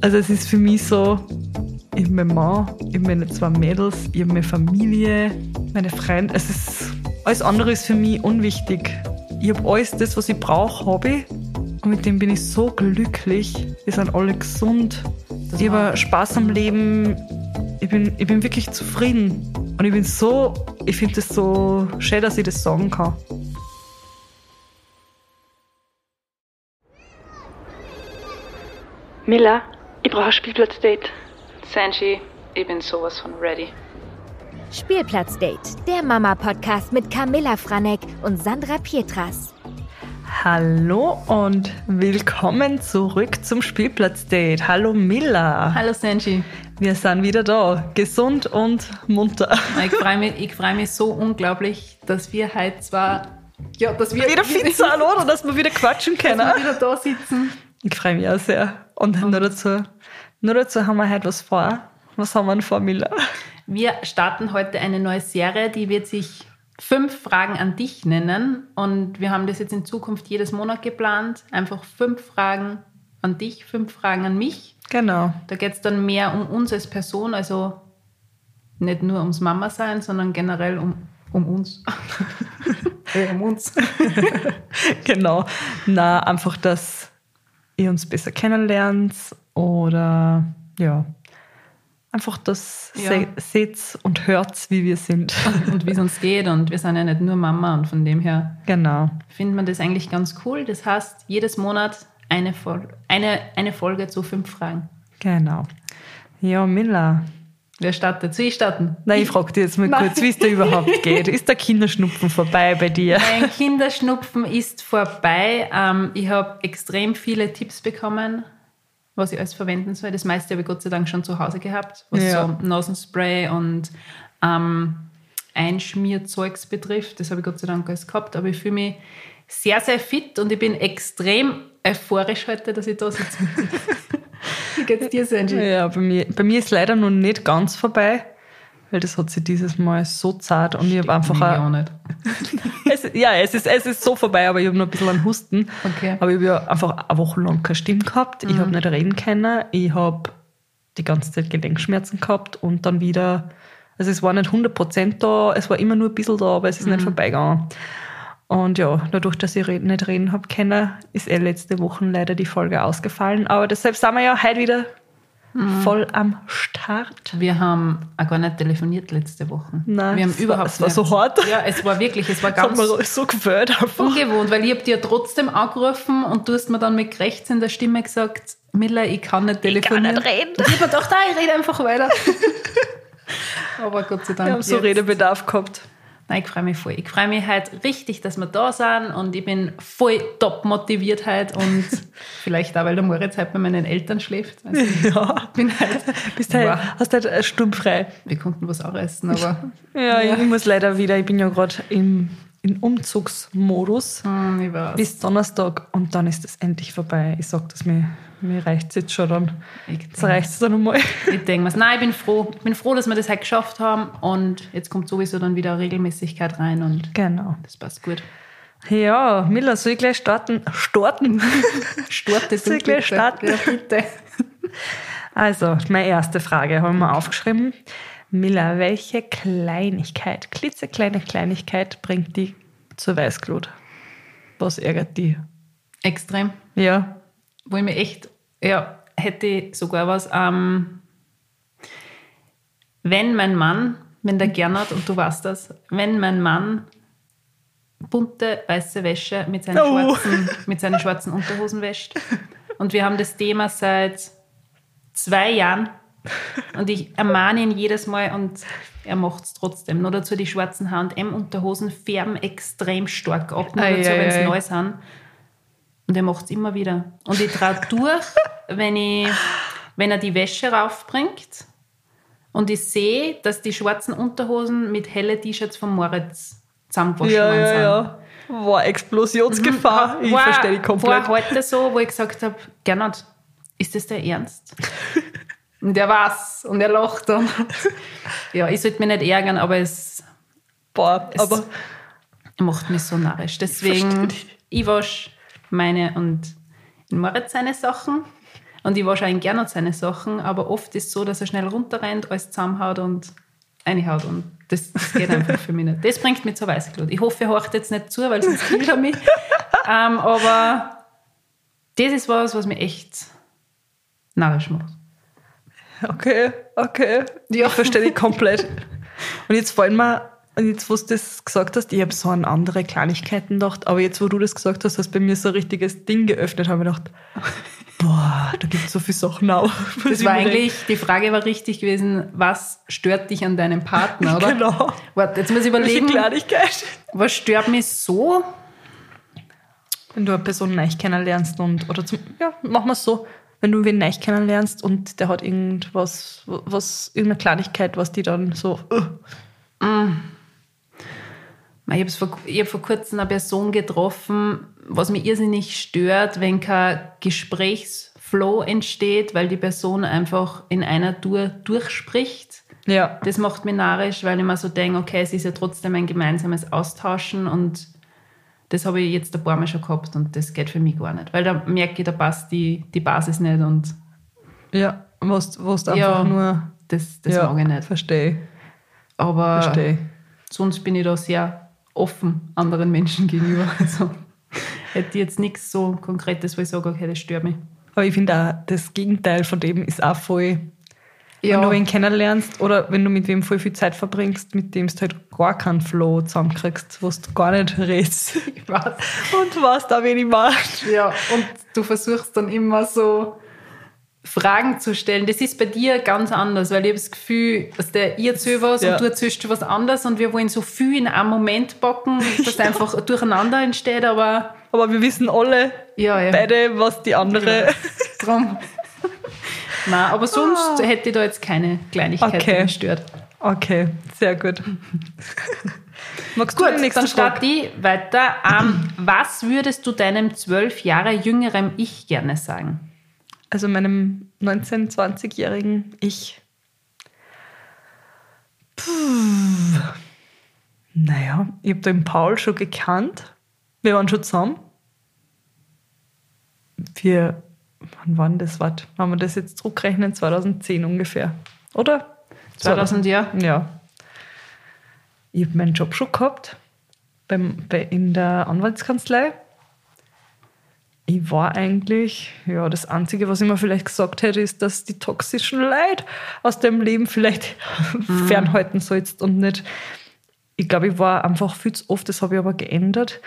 Also es ist für mich so, ich habe meinen Mann, ich habe meine zwei Mädels, ich habe meine Familie, meine Freunde. Es ist, alles andere ist für mich unwichtig. Ich habe alles das, was ich brauche, habe ich. Und mit dem bin ich so glücklich. Wir sind alle gesund. Das ich habe Spaß am Leben. Ich bin, ich bin wirklich zufrieden. Und ich bin so, ich finde es so schön, dass ich das sagen kann. Miller, ich brauche ein Spielplatzdate. Sanji, ich bin sowas von ready. Spielplatzdate, der Mama-Podcast mit Camilla Franek und Sandra Pietras. Hallo und willkommen zurück zum Spielplatzdate. Hallo Milla. Hallo Sanji. Wir sind wieder da, gesund und munter. Ich freue mich, ich freu mich so unglaublich, dass wir heute zwar. Ja, dass wir Wieder fit sind, oder? Dass wir wieder quatschen dass können. wir wieder da sitzen. Ich freue mich auch sehr. Und nur dazu, nur dazu haben wir heute was vor. Was haben wir denn vor, Milla? Wir starten heute eine neue Serie, die wird sich Fünf Fragen an dich nennen. Und wir haben das jetzt in Zukunft jedes Monat geplant. Einfach fünf Fragen an dich, fünf Fragen an mich. Genau. Da geht es dann mehr um uns als Person, also nicht nur ums Mama sein, sondern generell um, um uns. Äh, um uns. Genau. Na, einfach, dass ihr uns besser kennenlernt oder ja. Einfach, dass Ja. se seht und hört, wie wir sind. und wie es uns geht. Und wir sind ja nicht nur Mama und von dem her Genau. findet man das eigentlich ganz cool. Das heißt, jedes Monat eine, Fol eine, eine Folge zu fünf Fragen. Genau. Ja, Milla. Wer startet? Soll ich starten? Na, ich frage dich jetzt mal kurz, wie es dir überhaupt geht. Ist der Kinderschnupfen vorbei bei dir? Mein Kinderschnupfen ist vorbei. Ähm, ich habe extrem viele Tipps bekommen, was ich alles verwenden soll. Das meiste habe ich Gott sei Dank schon zu Hause gehabt, was Ja. so Nasenspray und ähm, Einschmierzeugs betrifft. Das habe ich Gott sei Dank alles gehabt. Aber ich fühle mich sehr, sehr fit und ich bin extrem euphorisch heute, dass ich da sitze. Wie geht's dir, Sanji? Ja, bei mir, bei mir ist leider noch nicht ganz vorbei, weil das hat sich dieses Mal so zart und ich habe einfach auch, auch nicht. es, ja, es ist, es ist so vorbei, aber ich habe noch ein bisschen einen Husten. Okay. Aber ich habe ja einfach eine Woche lang keine Stimme gehabt. Ich habe nicht reden können. Ich habe die ganze Zeit Gelenkschmerzen gehabt und dann wieder, also es war nicht 100% da, es war immer nur ein bisschen da, aber es ist nicht vorbeigegangen. Und ja, dadurch, dass ich nicht reden habe können, ist eh letzte Woche leider die Folge ausgefallen. Aber deshalb sind wir ja heute wieder voll am Start. Wir haben auch gar nicht telefoniert letzte Woche. Nein, wir haben es war- überhaupt es war so hart. Ja, es war wirklich, es war ganz so gefällt einfach. ungewohnt, weil ich habe dir trotzdem angerufen und du hast mir dann mit rechts in der Stimme gesagt, Miller, ich kann nicht telefonieren. nicht reden. Und ich habe mir gedacht, ah, ich rede einfach weiter. Aber Gott sei Dank. Wir haben so Redebedarf gehabt. Nein, ich freue mich voll. Ich freue mich halt richtig, dass wir da sind und ich bin voll top motiviert halt und vielleicht auch, weil der Moritz halt bei meinen Eltern schläft. Also ich Ja. bin halt, Bist halt, Wow. hast halt äh, sturmfrei. wir konnten was auch essen, aber Ja, ich muss leider wieder, ich bin ja gerade im, im Umzugsmodus hm, bis Donnerstag und dann ist es endlich vorbei. Ich sag das mir, mir reicht es jetzt schon dann. Jetzt reicht es dann einmal. Ich denke mir, nein, ich bin froh. Ich bin froh, dass wir das halt geschafft haben und jetzt kommt sowieso dann wieder Regelmäßigkeit rein und Genau. das passt gut. Ja, Miller, soll ich gleich starten? Starten? Starte Soll ich gleich starten? Ja, bitte. Also, meine erste Frage haben wir aufgeschrieben. Miller, welche Kleinigkeit, klitzekleine Kleinigkeit bringt die zur Weißglut? Was ärgert die? Extrem. Ja, Wo ich mir echt, ja, hätte sogar was, ähm, wenn mein Mann, wenn der Gernot, und du weißt das, wenn mein Mann bunte weiße Wäsche mit seinen, Oh. schwarzen, mit seinen schwarzen Unterhosen wäscht. Und wir haben das Thema seit zwei Jahren. Und ich ermahne ihn jedes Mal und er macht es trotzdem. Nur dazu die schwarzen H&M-Unterhosen färben extrem stark ab, nur dazu, wenn sie neu sind. Und er macht es immer wieder. Und ich traue durch, wenn, ich, wenn er die Wäsche raufbringt und ich sehe, dass die schwarzen Unterhosen mit helle T-Shirts von Moritz zusammengewaschen ja, worden ja, sind. ja. War Explosionsgefahr. Ich war, verstehe die komplett. War heute so, wo ich gesagt habe, Gernot, ist das der Ernst? und er war's und er lacht dann. ja, ich sollte mich nicht ärgern, aber es, Boah, es aber macht mich so narrisch. Deswegen, dich. ich wasche meine und Moritz seine Sachen. Und ich wasche eigentlich gerne seine Sachen, aber oft ist es so, dass er schnell runterrennt, alles zusammenhaut und reinhaut. Und das, das geht einfach für mich nicht. Das bringt mich zur Weißglut. Ich hoffe, er horcht jetzt nicht zu, weil sonst killt er mich. ähm, aber das ist was, was mir echt narrisch macht. Okay, okay. Ja. Ich verstehe dich komplett. Und jetzt fallen mir, und jetzt, wo du das gesagt hast, ich habe so an andere Kleinigkeiten gedacht, aber jetzt, wo du das gesagt hast, hast bei mir so ein richtiges Ding geöffnet, habe ich gedacht, boah, da gibt es so viele Sachen auch. Das war eigentlich, die Frage war richtig gewesen, was stört dich an deinem Partner, oder? Genau. Warte, jetzt muss ich überlegen. Kleinigkeit. Was stört mich so? Wenn du eine Person neu kennenlernst und, oder zum, ja, machen wir es so, wenn du wen neu kennenlernst und der hat irgendwas, was, irgendeine Kleinigkeit, was die dann so. Uh. Mm. Ich habe vor, hab vor kurzem eine Person getroffen, was mich irrsinnig stört, wenn kein Gesprächsflow entsteht, weil die Person einfach in einer Tour durchspricht. Ja. Das macht mich narrisch, weil ich mir so denke, okay, es ist ja trotzdem ein gemeinsames Austauschen und das habe ich jetzt ein paar Mal schon gehabt und das geht für mich gar nicht. Weil da merke ich, da passt die, die Basis nicht und. Ja, was du einfach ja, nur. Das, das ja, mag ich nicht. Verstehe. Aber versteh. sonst bin ich da sehr offen anderen Menschen gegenüber. Also hätte jetzt nichts so Konkretes, wo ich sage, okay, das stört mich. Aber ich finde auch, das Gegenteil von dem ist auch voll ja. Wenn du ihn kennenlernst oder wenn du mit wem voll viel Zeit verbringst, mit dem du halt gar keinen Flow zusammenkriegst, wo du gar nicht redest. Ich weiß. Und was da wenig macht. Ja, und du versuchst dann immer so Fragen zu stellen. Das ist bei dir ganz anders, weil ich habe das Gefühl, dass der ihr erzählt was ja. und du erzählst was anderes und wir wollen so viel in einem Moment backen, dass ja. einfach durcheinander entsteht, aber... Aber wir wissen alle ja, ja. beide, was die andere... Ja. Drum. Nein, aber sonst ah. hätte ich da jetzt keine Kleinigkeiten okay. gestört. Okay, sehr gut. Magst gut, du dann starte ich weiter. Ähm, was würdest du deinem zwölf Jahre jüngeren Ich gerne sagen? Also meinem 19-, 20-jährigen Ich. Puh. Naja, ich habe den Paul schon gekannt. Wir waren schon zusammen. Wir wann war denn das? Warte, wenn wir das jetzt zurückrechnen, 2010 ungefähr, oder? 2000, ja. Ja. Ich habe meinen Job schon gehabt beim, bei, in der Anwaltskanzlei. Ich war eigentlich, ja, das Einzige, was ich mir vielleicht gesagt hätte, ist, dass die toxischen Leute aus dem Leben vielleicht mhm. fernhalten sollst und nicht. Ich glaube, ich war einfach viel zu oft, das habe ich aber geändert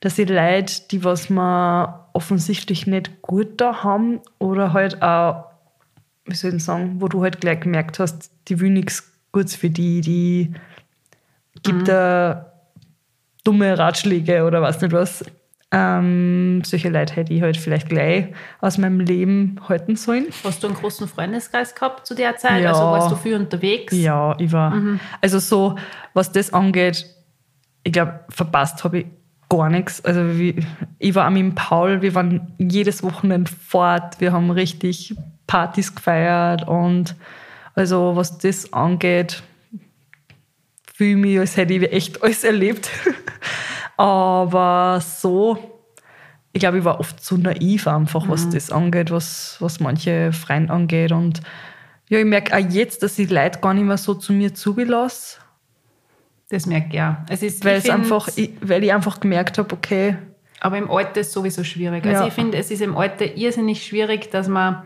dass ich Leute, die was man offensichtlich nicht gut da haben oder halt auch, wie soll ich sagen, wo du halt gleich gemerkt hast, die will nichts Gutes für die, die gibt mhm. da dumme Ratschläge oder was nicht was. Ähm, solche Leute hätte ich halt vielleicht gleich aus meinem Leben halten sollen. Hast du einen großen Freundeskreis gehabt zu der Zeit? Ja. Also warst du viel unterwegs? Ja, ich war. Mhm. Also so, was das angeht, ich glaube, verpasst habe ich gar nichts. Also wie, ich war auch mit Paul, wir waren jedes Wochenende fort, wir haben richtig Partys gefeiert und also was das angeht, fühle ich mich, als hätte ich echt alles erlebt. Aber so, ich glaube, ich war oft zu naiv einfach, was mhm. das angeht, was, was manche Freunde angeht. Und ja, ich merke auch jetzt, dass ich Leute gar nicht mehr so zu mir zugelasse das merke ich ja. Es ist, weil, es einfach, ich, weil ich einfach gemerkt habe, okay. Aber im Alter ist es sowieso schwierig. Also ja. ich finde, es ist im Alter irrsinnig schwierig, dass man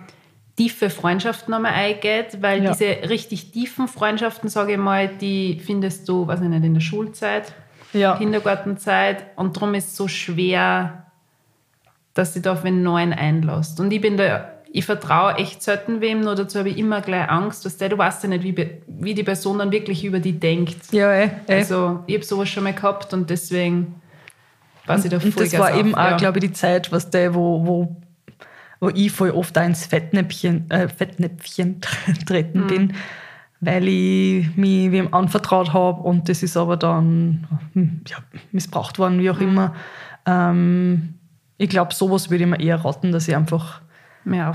tiefe Freundschaften nochmal eingeht, weil ja. diese richtig tiefen Freundschaften, sage ich mal, die findest du, weiß ich nicht, in der Schulzeit, ja. Kindergartenzeit und darum ist es so schwer, dass du da auf einen neuen einlässt. Und ich bin da ich vertraue echt selten wem, nur dazu habe ich immer gleich Angst, dass der, du weißt ja nicht, wie, wie die Person dann wirklich über die denkt. Ja, eh, eh. Also ich habe sowas schon mal gehabt und deswegen weiß ich da voll Und das war auf, eben auch, glaube ich, die Zeit, was der, wo, wo, wo ich voll oft auch ins Fettnäpfchen, äh, Fettnäpfchen treten mhm. bin, weil ich mich wem anvertraut habe und das ist aber dann hm, ja, missbraucht worden, wie auch mhm. immer. Ähm, ich glaube, sowas würde ich mir eher raten, dass ich einfach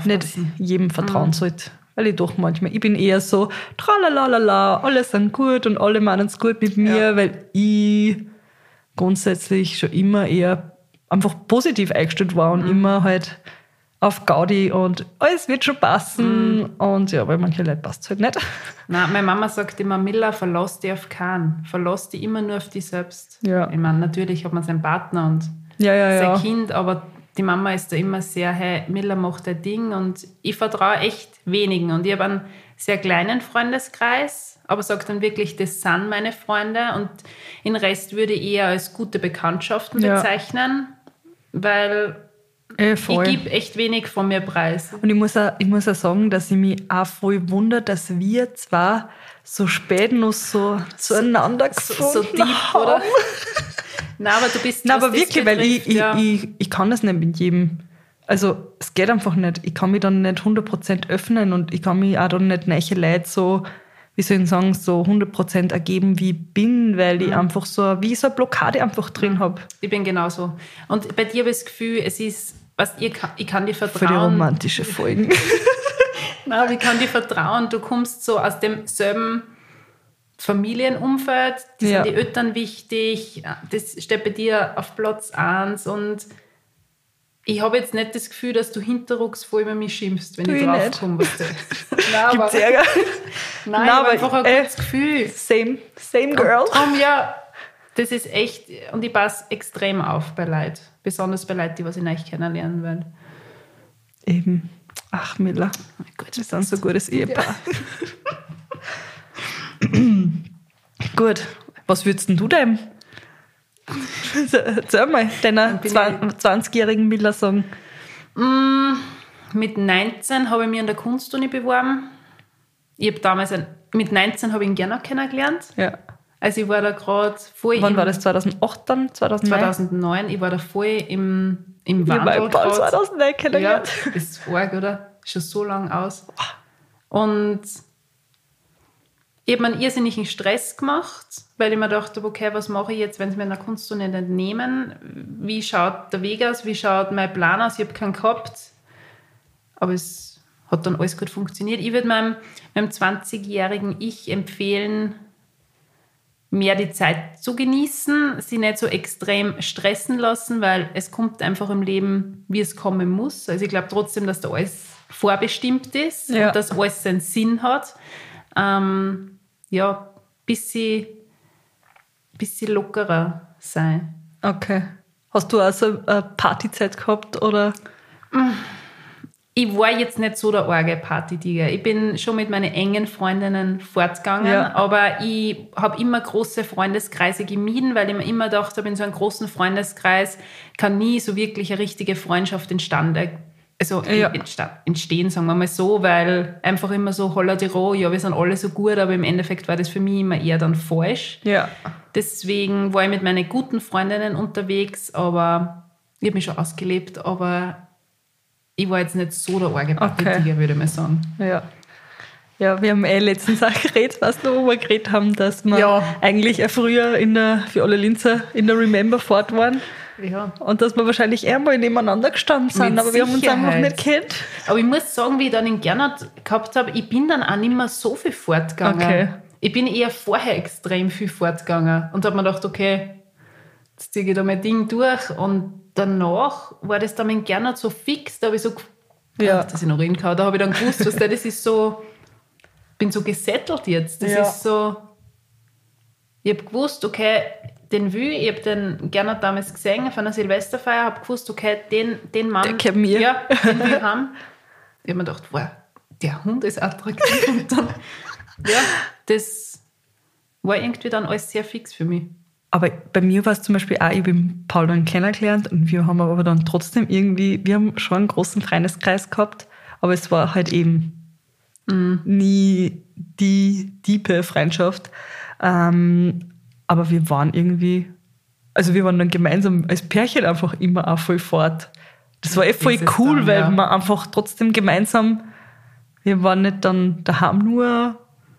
nicht jedem vertrauen mhm. sollte. Weil ich doch manchmal, ich bin eher so, tralalala, alle sind gut und alle meinen es gut mit mir, ja. weil ich grundsätzlich schon immer eher einfach positiv eingestellt war und mhm. immer halt auf Gaudi und alles wird schon passen. Und ja, bei manchen Leuten passt es halt nicht. Nein, meine Mama sagt immer, Miller, verlass dich auf keinen. Verlass dich immer nur auf dich selbst. Ja. Ich meine, natürlich hat man seinen Partner und Ja, ja, sein. Kind, aber die Mama ist da immer sehr, hey, Miller macht ein Ding und ich vertraue echt wenigen. Und ich habe einen sehr kleinen Freundeskreis, aber sage dann wirklich, das sind meine Freunde und den Rest würde ich eher als gute Bekanntschaften bezeichnen, weil Voll. ich gebe echt wenig von mir preis. Und ich muss, auch, ich muss auch sagen, dass ich mich auch voll wundere, dass wir zwar so spät noch so zueinander So, gefunden so deep, haben. oder? Nein, aber du bist Nein, aber wirklich, weil ich, ich, ja. ich, ich kann das nicht mit jedem. Also es geht einfach nicht. Ich kann mich dann nicht 100% öffnen und ich kann mich auch dann nicht neue Leute so, wie soll ich sagen, so 100% ergeben, wie ich bin, weil Mhm. ich einfach so, wie so eine Blockade einfach drin habe. Ich bin genauso. Und bei dir habe ich das Gefühl, es ist, was, ich, kann, ich kann dir Für die vertrauen. romantische Folgen. Nein, ich kann dir vertrauen. Du kommst so aus demselben Familienumfeld, die Ja. sind die Eltern wichtig, das steht bei dir auf Platz 1 und ich habe jetzt nicht das Gefühl, dass du hinterrucksvoll über mich schimpfst, wenn Tu ich draufkomme. weißt du. Nein, Gibt's Ärger? nein, Nein, aber, einfach ein äh, gutes Gefühl. Same, same girl. Drum, ja, das ist echt, und ich passe extrem auf bei Leuten. Besonders bei Leuten, die was ich neu kennenlernen will. Eben. Ach, Miller. Gut. Wir sind so ein gutes Ehepaar. Gut, was würdest denn du dem? Erzähl mal, deiner bin 20-jährigen Miller sagen. Mit 19 habe ich mich an der Kunstuni beworben. Ich habe damals, ein, mit 19 habe ich ihn gerne kennengelernt. Ja. Also ich war da gerade voll Wann war das? 2008 dann? 2009? 2009, ich war da voll im, im Ich Wandel Ball grad. 2009 Ja, kennengelernt. das ist arg, oder? Schon so lang aus. Und ich habe mir einen irrsinnigen Stress gemacht, weil ich mir dachte, okay, was mache ich jetzt, wenn sie mir in der Kunstuni nicht nehmen? Wie schaut der Weg aus? Wie schaut mein Plan aus? Ich habe keinen gehabt. Aber es hat dann alles gut funktioniert. Ich würde meinem, meinem 20-jährigen Ich empfehlen, mehr die Zeit zu genießen, sie nicht so extrem stressen lassen, weil es kommt einfach im Leben, wie es kommen muss. Also ich glaube trotzdem, dass da alles vorbestimmt ist Ja. und dass alles seinen Sinn hat. Ähm, ja, bisschen, bisschen lockerer sein. Okay. Hast du also eine Partyzeit gehabt oder? Ich war jetzt nicht so der arge Partytiger. Ich bin schon mit meinen engen Freundinnen fortgegangen, Ja. aber ich habe immer große Freundeskreise gemieden, weil ich mir immer gedacht habe, in so einem großen Freundeskreis kann nie so wirklich eine richtige Freundschaft entstande, also Ja. entstehen, sagen wir mal so, weil einfach immer so holla die roh, ja, wir sind alle so gut, aber im Endeffekt war das für mich immer eher dann falsch. Ja. Deswegen war ich mit meinen guten Freundinnen unterwegs, aber ich habe mich schon ausgelebt, aber ich war jetzt nicht so der arge Partytiger, würde ich mal sagen. Ja. Ja, wir haben eh letztens auch geredet, wo wir geredet haben, dass wir Ja. eigentlich früher in der, für alle Linzer in der Remember fort waren Ja. und dass wir wahrscheinlich eher mal nebeneinander gestanden sind, Mit aber wir haben uns einfach Sicherheit. nicht kennt. Aber ich muss sagen, wie ich dann in Gernot gehabt habe, ich bin dann auch nicht mehr so viel fortgegangen. Okay. Ich bin eher vorher extrem viel fortgegangen und habe mir gedacht, okay, jetzt ziehe ich da mein Ding durch und danach war das dann in Gernot so fix, da habe ich so, Ja. dass ich noch kann, da habe ich dann gewusst, was das ist so, bin so gesettelt jetzt. Das Ja. ist so, ich habe gewusst, okay, den will, ich habe den Gernot damals gesehen auf einer Silvesterfeier, habe gewusst, okay, den, den Mann, Der gehört mir. ja, den will ich haben. Ich habe mir gedacht, wow, der Hund ist attraktiv und dann, ja, das war irgendwie dann alles sehr fix für mich. Aber bei mir war es zum Beispiel auch, ich den Paul dann kennengelernt und wir haben aber dann trotzdem irgendwie, wir haben schon einen großen Freundeskreis gehabt, aber es war halt eben nie die tiefe Freundschaft. Ähm, aber wir waren irgendwie, also wir waren dann gemeinsam als Pärchen einfach immer auch voll fort. Das war eh voll cool, dann, weil ja. wir einfach trotzdem gemeinsam, wir waren nicht dann daheim nur,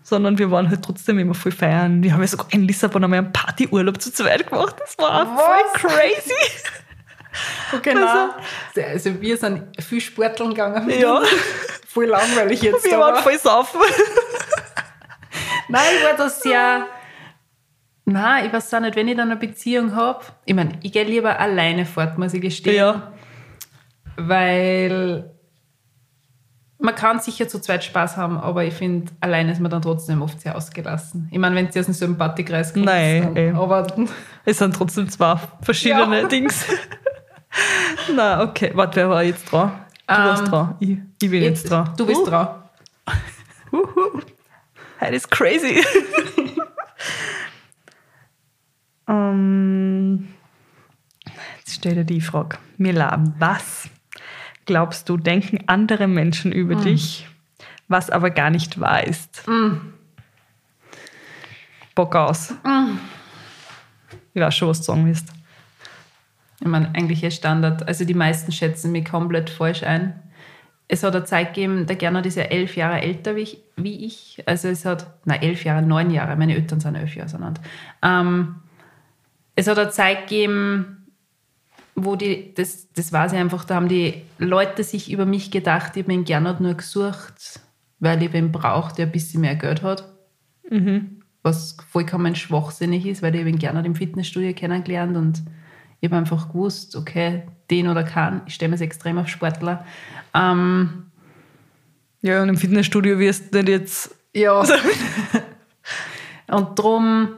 sondern wir waren halt trotzdem immer voll feiern. Wir haben ja sogar in Lissabon einmal einen Partyurlaub zu zweit gemacht. Das war auch Was? voll crazy. Genau. Also, wir sind viel Sporteln gegangen. Ja. Voll langweilig jetzt. Wir waren voll saufen. Nein, ich war das ja. Nein, ich weiß auch nicht, wenn ich dann eine Beziehung habe. Ich meine, ich gehe lieber alleine fort, muss ich gestehen. Ja. weil man kann sicher zu zweit Spaß haben, aber ich finde, allein ist man dann trotzdem oft sehr ausgelassen. Ich meine, wenn du aus einem Sympathiekreis kommst, Nein, dann, aber Es sind trotzdem zwei verschiedene Ja. Dings. Na, okay. Warte, wer war jetzt dran? Du warst Ähm, dran. Ich, ich bin jetzt, dran. du bist Uh, dran. Das ist crazy. ähm, jetzt stell dir die Frage. Mila, was glaubst du, denken andere Menschen über Hm. dich, was aber gar nicht wahr ist? Bock aus. Hm. Ich weiß schon, was du sagen willst. Ich meine, eigentlich ist Standard. Also die meisten schätzen mich komplett falsch ein. Es hat eine Zeit gegeben, der Gernot ist ja elf Jahre älter wie ich. Wie ich. Also es hat, nein, elf Jahre, neun Jahre. Meine Eltern sind elf Jahre auseinander. Ähm, es hat eine Zeit gegeben, wo die, das, das weiß ich einfach, da haben die Leute sich über mich gedacht, ich habe den Gernot nur gesucht, weil ich wen brauche, der ein bisschen mehr Geld hat. Was vollkommen schwachsinnig ist, weil ich ihn Gernot im Fitnessstudio kennengelernt und ich habe einfach gewusst, okay, den oder keinen, ich stelle mir extrem auf Sportler. Ähm, Ja, und im Fitnessstudio wirst du nicht jetzt. ja. und darum,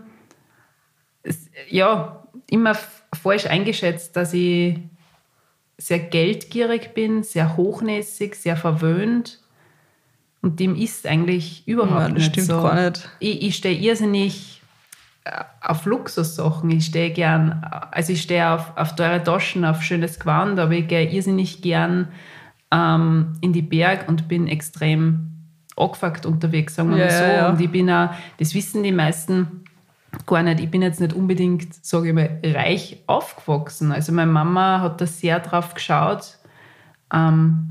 ja, immer falsch eingeschätzt, dass ich sehr geldgierig bin, sehr hochnäsig, sehr verwöhnt. Und dem ist eigentlich überhaupt Nein, das nicht stimmt so. gar nicht. Ich, ich stehe irrsinnig äh, auf Luxussachen. Ich stehe gern, also ich stehe auf, auf teure Taschen, auf schönes Gewand, aber ich gehe irrsinnig gern ähm, in die Berg und bin extrem angefuckt unterwegs, sagen wir Ja, mal so. ja, ja. Und ich bin auch, das wissen die meisten gar nicht, ich bin jetzt nicht unbedingt, sage ich mal, reich aufgewachsen. Also meine Mama hat da sehr drauf geschaut, ähm,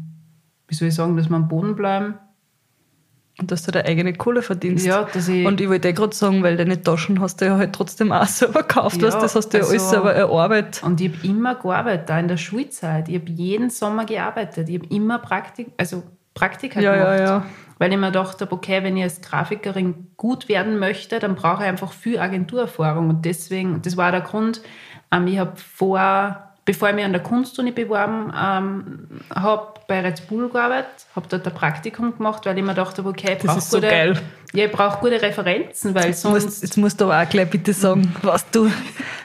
wie soll ich sagen, dass wir am Boden bleiben. Und dass du deine eigene Kohle verdienst. Ja, dass ich- Und ich wollte eh gerade sagen, weil deine Taschen hast du ja halt trotzdem auch selber gekauft, Ja, weißt, das hast du ja alles also- selber erarbeitet. Und ich habe immer gearbeitet, auch in der Schulzeit. Ich habe jeden Sommer gearbeitet. Ich habe immer Praktik, also Praktika Ja, gemacht. ja, ja. Weil ich mir gedacht habe, okay, wenn ich als Grafikerin gut werden möchte, dann brauche ich einfach viel Agenturerfahrung. Und deswegen, das war der Grund, ähm, ich habe vor, bevor ich mich an der Kunstuni beworben ähm, habe, bei Red Bull gearbeitet, habe dort ein Praktikum gemacht, weil ich mir gedacht habe, okay, ich Das brauche ist so gute, geil. ja, ich brauche gute Referenzen, weil Jetzt musst, sonst... jetzt musst du aber auch gleich bitte sagen, was du,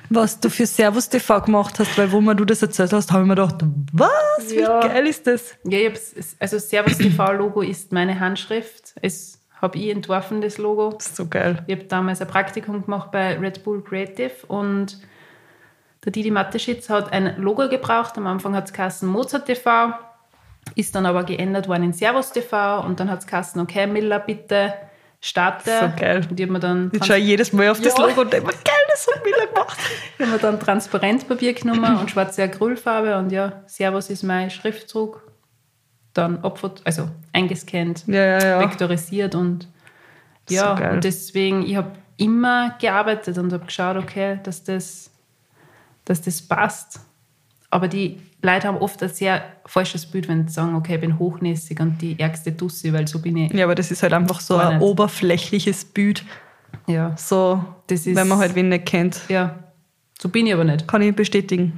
was du für Servus TV gemacht hast, weil wo mir du das erzählt hast, habe ich mir gedacht, was? Wie Ja. geil ist das? Ja, ich also Servus TV-Logo ist meine Handschrift. Es habe ich entworfen, das Logo. Das ist so geil. Ich habe damals ein Praktikum gemacht bei Red Bull Creative und der Didi Mateschitz hat ein Logo gebraucht. Am Anfang hat es geheißen Mozart TV, ist dann aber geändert worden in Servus TV und dann hat es geheißen, okay, Miller, bitte starte. So geil. Und ich habe mir dann, Ich schaue jedes Mal auf das Ja. Logo und denke mir, geil, das hat Miller gemacht. ich hab mir dann Transparentpapier genommen und schwarze Acrylfarbe und ja, Servus ist mein Schriftzug. Dann abfot also eingescannt, Ja, ja, vektorisiert und ja, So und deswegen, ich habe immer gearbeitet und habe geschaut, okay, dass das, dass das passt. Aber die Leute haben oft ein sehr falsches Bild, wenn sie sagen, okay, ich bin hochnäsig und die ärgste Tussi, weil so bin ich. Ja, aber das ist halt einfach so ein nicht. oberflächliches Bild. Ja, So, Das ist- wenn man halt wen nicht kennt. ja. so bin ich aber nicht. Kann ich bestätigen.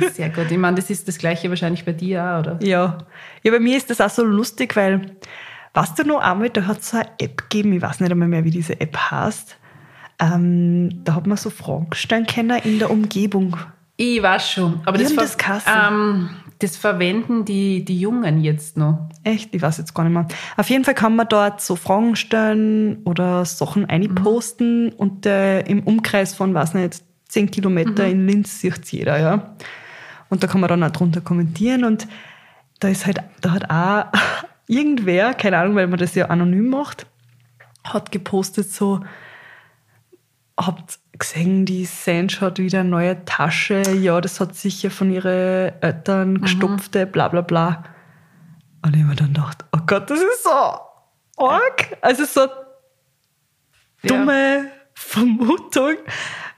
Ja, Sehr gut. Ich meine, das ist das Gleiche wahrscheinlich bei dir auch, oder? Ja. Ja, bei mir ist das auch so lustig, weil, weißt du noch einmal, da hat es so eine App gegeben, ich weiß nicht einmal mehr, wie diese App heißt. Ähm, da hat man so Fragen stellen können in der Umgebung. Ich weiß schon. Aber das, ver- das geheißen? ähm, das verwenden die, die Jungen jetzt noch. Echt? Ich weiß jetzt gar nicht mehr. Auf jeden Fall kann man dort so Fragen stellen oder Sachen einposten und äh, im Umkreis von, weiß nicht, 10 Kilometer in Linz sieht jeder, ja. Und da kann man dann auch drunter kommentieren und da ist halt, da hat auch irgendwer, keine Ahnung, weil man das ja anonym macht, hat gepostet so, habt gesehen, die Sange hat wieder eine neue Tasche, ja, das hat sicher von ihren Eltern gestopfte, bla bla bla. Und ich habe dann gedacht, oh Gott, das ist so arg. Also so Ja. dumme Vermutung,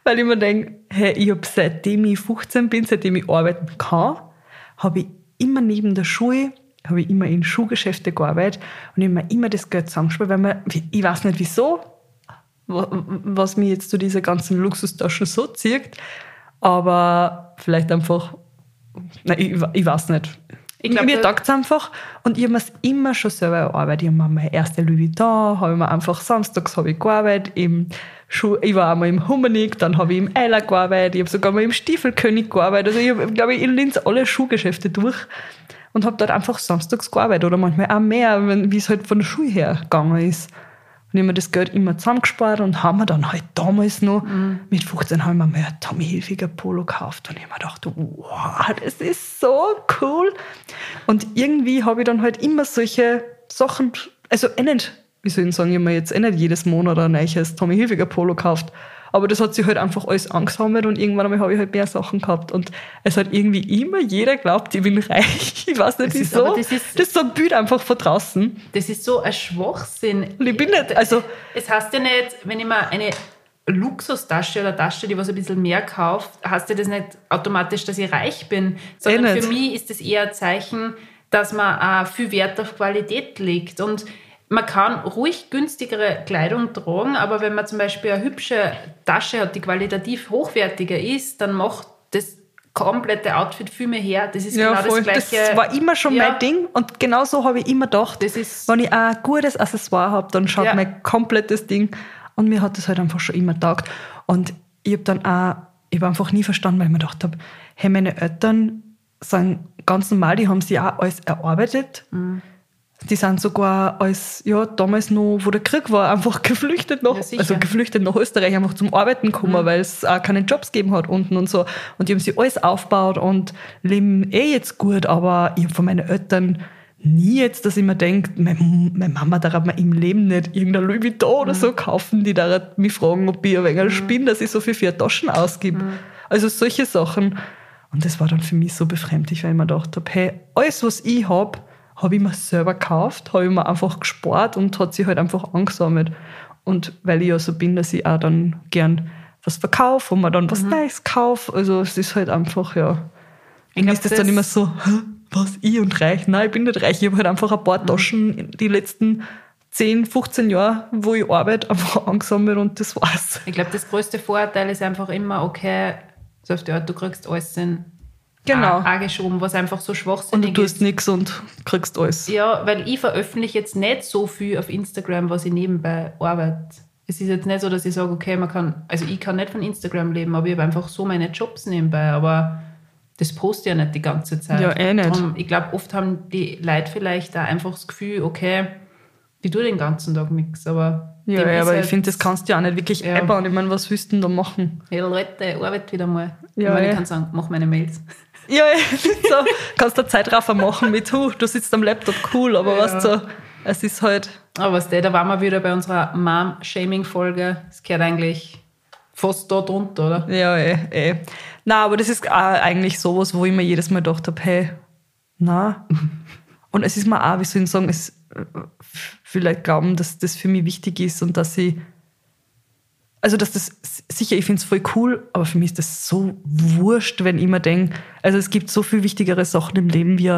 weil ich mir denke, hey, ich habe seitdem ich 15 bin, seitdem ich arbeiten kann, habe ich immer neben der Schule, habe ich immer in Schuhgeschäfte gearbeitet und mir immer das Geld zusammengespielt, weil man, ich weiß nicht wieso, was mir jetzt zu dieser ganzen Luxustaschen so zieht, aber vielleicht einfach, nein, ich, ich weiß nicht. Ich glaub, mir taugt es einfach. Und ich habe mir immer schon selber erarbeitet. Ich habe mir meine erste Louis Vuitton, habe ich mir einfach samstags habe ich gearbeitet. Im ich war einmal im Hummernick, dann habe ich im Eiler gearbeitet. Ich habe sogar mal im Stiefelkönig gearbeitet. Also ich habe, glaube ich, in Linz alle Schuhgeschäfte durch und habe dort einfach samstags gearbeitet oder manchmal auch mehr, wie es halt von der Schule her gegangen ist. Und ich habe mir das Geld immer zusammengespart und haben wir dann halt damals noch, mit 15 haben wir mir ein Tommy Hilfiger Polo gekauft und ich habe mir gedacht, wow, das ist so cool. Und irgendwie habe ich dann halt immer solche Sachen, also eh nicht, wie soll ich sagen, ich habe mir jetzt eh nicht jedes Monat ein neues Tommy Hilfiger Polo gekauft. Aber das hat sich halt einfach alles angesammelt und irgendwann einmal habe ich halt mehr Sachen gehabt. Und es hat irgendwie immer jeder glaubt, ich bin reich. Ich weiß nicht Das ist- wieso. aber das ist- das ist so ein Bild einfach von draußen. Das ist so ein Schwachsinn. Und ich bin nicht, also Es heißt ja nicht, wenn ich mir eine Luxustasche oder Tasche, die was ein bisschen mehr kauft, heißt ja das nicht automatisch, dass ich reich bin, sondern Eh für mich ist das eher ein Zeichen, dass man auch viel Wert auf Qualität legt. Und man kann ruhig günstigere Kleidung tragen, aber wenn man zum Beispiel eine hübsche Tasche hat, die qualitativ hochwertiger ist, dann macht das komplette Outfit viel mehr her. Das ist Ja, genau voll. das Gleiche. Das war immer schon Ja. mein Ding und genau so habe ich immer gedacht. Wenn ich ein gutes Accessoire habe, dann schaut Ja. mein komplettes Ding und mir hat das halt einfach schon immer taugt. Und ich habe dann auch, ich habe einfach nie verstanden, weil ich mir gedacht habe, hey, meine Eltern sind ganz normal, die haben sich auch alles erarbeitet. Mhm. Die sind sogar als, ja, damals noch, wo der Krieg war, einfach geflüchtet nach, Ja. Mhm. also geflüchtet nach Österreich, einfach zum Arbeiten gekommen, weil es auch keine Jobs gegeben hat unten und so. Und die haben sich alles aufgebaut und leben eh jetzt gut, aber ich habe von meinen Eltern nie jetzt, dass ich mir denke, meine, meine Mama darf mir im Leben nicht irgendein Louis Vuitton oder Mhm. so kaufen, die darf mich fragen, ob ich ein wenig spinne, dass ich so viel für Taschen ausgebe. Mhm. Also solche Sachen. Und das war dann für mich so befremdlich, weil ich mir gedacht habe, hey, alles, was ich habe, habe ich mir selber gekauft, habe ich mir einfach gespart und hat sich halt einfach angesammelt. Und weil ich ja so bin, dass ich auch dann gern was verkaufe und mir dann Mhm. was Neues kaufe. Also es ist halt einfach, ja. Ich glaub, ist das dann das- immer so, "Hä, was, ich und reich? Nein, ich bin nicht reich. Ich habe halt einfach ein paar Taschen in die letzten 10, 15 Jahre, wo ich arbeite, einfach angesammelt und das war's. Ich glaube, das größte Vorteil ist einfach immer, okay, so auf die Art, du kriegst alles in Genau. Angeschoben, was einfach so Und schwachsinnig du tust ist. nichts und kriegst alles. Ja, weil ich veröffentliche jetzt nicht so viel auf Instagram, was ich nebenbei arbeite. Es ist jetzt nicht so, dass ich sage, okay, man kann, also ich kann nicht von Instagram leben, aber ich habe einfach so meine Jobs nebenbei, aber das poste ich ja nicht die ganze Zeit. Ja, eh nicht. Drum, ich glaube, oft haben die Leute vielleicht da einfach das Gefühl, okay, ich tue den ganzen Tag nichts, aber Ja, ja ist aber halt- ich finde, das kannst du ja auch nicht wirklich Ja. ja. Und ich meine, was willst du denn da machen? Hey Leute, arbeit wieder mal. Ja, ich, meine, eh. ich kann sagen, mach meine Mails. Ja, ja, so, kannst du Zeitraffer machen mit, hu, du sitzt am Laptop, cool, aber Ja. weißt du, es ist halt, Aber was der, da waren wir wieder bei unserer Mom-Shaming-Folge. Das gehört eigentlich fast da drunter, oder? ja, eh, eh. Na, aber das ist auch eigentlich sowas, wo ich mir jedes Mal gedacht habe, hey, na. Und es ist mir auch, wie soll ich sagen, es äh, vielleicht glauben, dass das für mich wichtig ist und dass ich, also dass das, sicher, ich finde es voll cool, aber für mich ist das so wurscht, wenn ich mir denke, also es gibt so viel wichtigere Sachen im Leben wie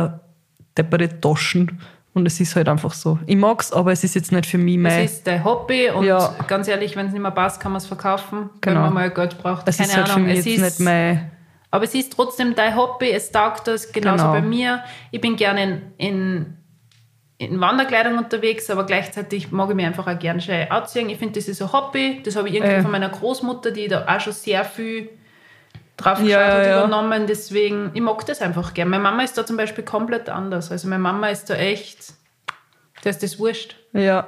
depperte Taschen. Und es ist halt einfach so. Ich mag's, aber es ist jetzt nicht für mich mein. ist dein Hobby und Ja. ganz ehrlich, wenn es nicht mehr passt, kann man es verkaufen, wenn Genau. man mal Geld braucht. Es Keine ist halt Ahnung. für mich es jetzt ist, nicht mein. aber es ist trotzdem dein Hobby, es taugt das, genauso Genau. bei mir. Ich bin gerne in, in, in Wanderkleidung unterwegs, aber gleichzeitig mag ich mich einfach auch gerne schön anziehen. Ich finde, das ist ein Hobby, das habe ich irgendwie Äh. von meiner Großmutter, die da auch schon sehr viel drauf Ja, geschaut hat, ja, ja. übernommen. Deswegen, ich mag das einfach gerne. Meine Mama ist da zum Beispiel komplett anders. Also meine Mama ist da echt, der ist das wurscht. Ja.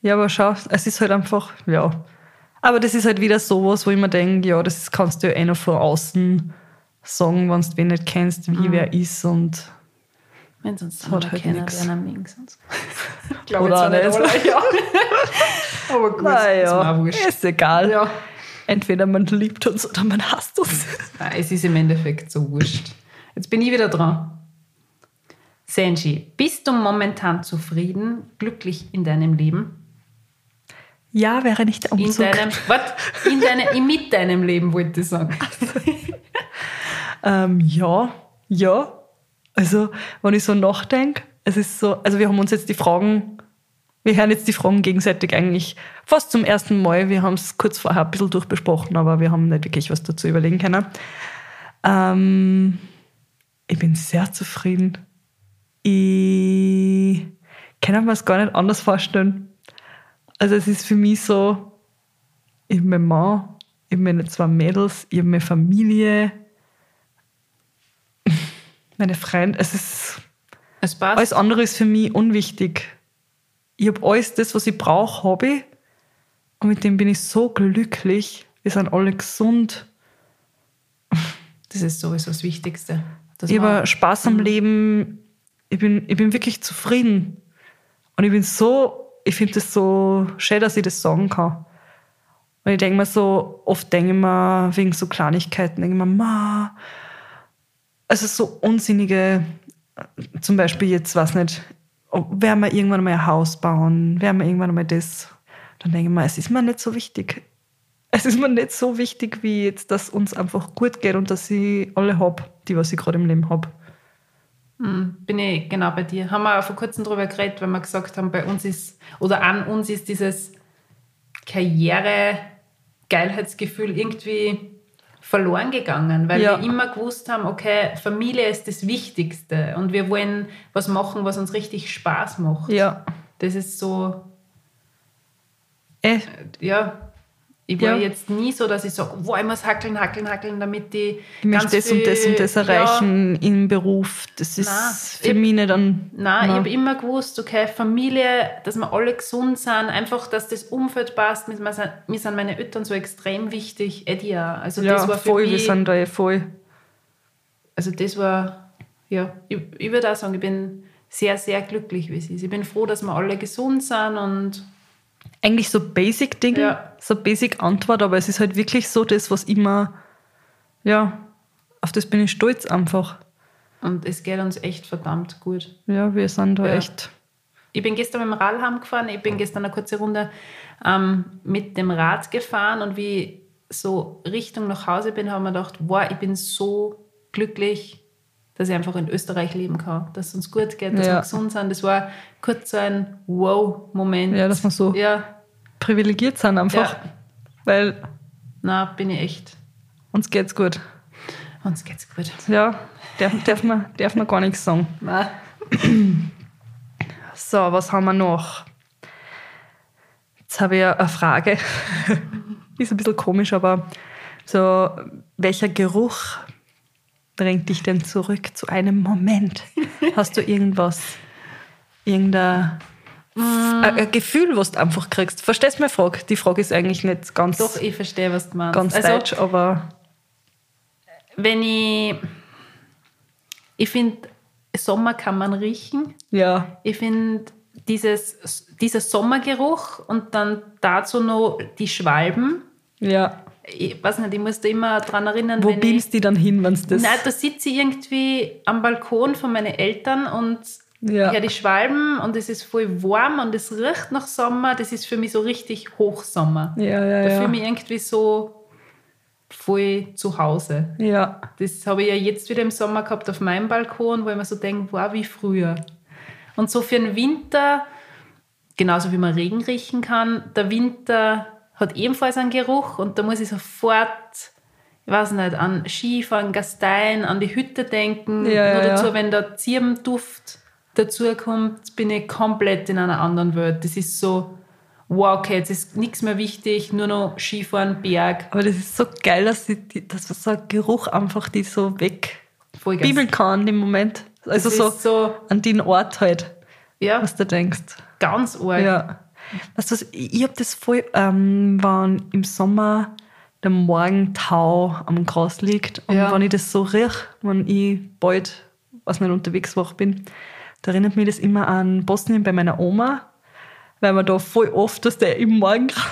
Ja, aber schau, es ist halt einfach, ja. Aber das ist halt wieder sowas, wo ich mir denke, ja, das kannst du ja eh noch von außen sagen, wenn du wen nicht kennst, wie Mhm. wer ist und. Wenn sonst hat halt mögen sonst. Ich glaube Oder zwar nicht nicht. ja. Aber gut, ist Naja, wurscht. ist egal. Ja. Entweder man liebt uns oder man hasst uns. Nein, es ist im Endeffekt so wurscht. Jetzt bin ich wieder dran. Senji, bist du momentan zufrieden, glücklich in deinem Leben? Ja, wäre nicht der In Umzug. deinem? In deinem, in mit deinem Leben, wollte ich sagen. Ähm, ja, ja. Also, wenn ich so nachdenke, es ist so, also wir haben uns jetzt die Fragen, wir hören jetzt die Fragen gegenseitig eigentlich fast zum ersten Mal. Wir haben es kurz vorher ein bisschen durchbesprochen, aber wir haben nicht wirklich was dazu überlegen können. Ähm, ich bin sehr zufrieden. ich kann mir es gar nicht anders vorstellen. Also es ist für mich so, ich habe meinen Mann, ich habe meine zwei Mädels, ich habe meine Familie, meine Freunde. Es ist, Es passt. alles andere ist für mich unwichtig. Ich habe alles das, was ich brauche, habe ich. Und mit dem bin ich so glücklich. Wir sind alle gesund. das ist sowieso das Wichtigste. Ich habe Spaß am Leben. Ich bin, ich bin wirklich zufrieden. Und ich bin so, ich finde es so schön, dass ich das sagen kann. Und ich denke mir so, oft denke ich mir, wegen so Kleinigkeiten, denke ich mir, ma, also so unsinnige, zum Beispiel jetzt, weiß nicht, werden wir irgendwann mal ein Haus bauen, werden wir irgendwann mal das, dann denke ich mir, es ist mir nicht so wichtig. Es ist mir nicht so wichtig, wie jetzt, dass uns einfach gut geht und dass ich alle habe, die, was ich gerade im Leben habe. bin ich genau bei dir. Haben wir vor kurzem darüber geredet, weil wir gesagt haben, bei uns ist, oder an uns ist dieses Karriere-Geilheitsgefühl irgendwie verloren gegangen, weil Ja. wir immer gewusst haben, okay, Familie ist das Wichtigste und wir wollen was machen, was uns richtig Spaß macht. Ja. Das ist so, Eh, ja, ich war Ja. jetzt nie so, dass ich sage, wow, ich muss hackeln, hackeln, hackeln, damit die ich möchte das und das und das erreichen im Beruf. Das ist Nein, für ich- mich nicht an. Nein, ich Nein. habe immer gewusst, okay, Familie, dass wir alle gesund sind, einfach, dass das Umfeld passt. Mir sind, mir sind meine Eltern so extrem wichtig, Eddie auch. Also Ja, das war voll, wir mich, sind da eh voll. also das war, ja, ich, ich würde auch sagen, ich bin sehr, sehr glücklich, wie es ist. Ich bin froh, dass wir alle gesund sind und Eigentlich so Basic-Ding, Ja. So Basic-Antwort, aber es ist halt wirklich so das, was immer, ja, auf das bin ich stolz einfach. und es geht uns echt verdammt gut. Ja, wir sind da Ja. echt. Ich bin gestern mit dem Rad heimgefahren. Ich bin gestern eine kurze Runde ähm, mit dem Rad gefahren und wie so Richtung nach Hause bin, habe ich mir gedacht, wow, ich bin so glücklich, dass ich einfach in Österreich leben kann, dass es uns gut geht, dass Ja. wir gesund sind. Das war kurz so ein Wow-Moment. Ja, dass man so Ja, privilegiert sind einfach, Ja. weil na, bin ich echt. uns geht's gut. Uns geht's gut. Ja, darf, darf, man, darf man gar nichts sagen. Na, So, was haben wir noch? Jetzt habe ich eine Frage. Ist ein bisschen komisch, aber so, welcher Geruch bringt dich denn zurück zu einem Moment? Hast du irgendwas, irgendein ein, ein Gefühl, was du einfach kriegst? Verstehst du meine Frage? Die Frage ist eigentlich nicht ganz, doch, ich verstehe, was du meinst. ganz Also, deutsch, aber wenn ich. Ich finde, Sommer kann man riechen. ja, Ich finde dieses, dieser Sommergeruch und dann dazu noch die Schwalben. ja. Ich weiß nicht, ich muss da immer dran erinnern, Wo beamst die dann hin, wenn es das... Nein, da sitze ich irgendwie am Balkon von meinen Eltern und Ja. ja. die Schwalben und es ist voll warm und es riecht nach Sommer. Das ist für mich so richtig Hochsommer. ja, ja, Da ja. fühle ich mich irgendwie so voll zu Hause. ja. Das habe ich ja jetzt wieder im Sommer gehabt auf meinem Balkon, wo ich mir so denke, wow, wie früher. Und so für den Winter, genauso wie man Regen riechen kann, der Winter hat ebenfalls einen Geruch und da muss ich sofort, ich weiß nicht, an Skifahren, Gastein, an die Hütte denken. Ja, ja, Nur dazu, ja. wenn der Zirbenduft dazu kommt, bin ich komplett in einer anderen Welt. Das ist so, wow, okay, jetzt ist nichts mehr wichtig, nur noch Skifahren, Berg, Aber das ist so geil, dass, die- dass so ein Geruch einfach die so weg bibeln kann im Moment. Also so, so, an den Ort halt, ja, was du denkst. ganz arg. Ja. Weißt du was, ich, habe das voll, ähm, wenn im Sommer der Morgentau am Gras liegt und Ja. wenn ich das so riech, wenn ich bald, was nicht, unterwegs war, bin, da erinnert mich das immer an Bosnien bei meiner Oma, weil wir da voll oft, dass der im Morgengrad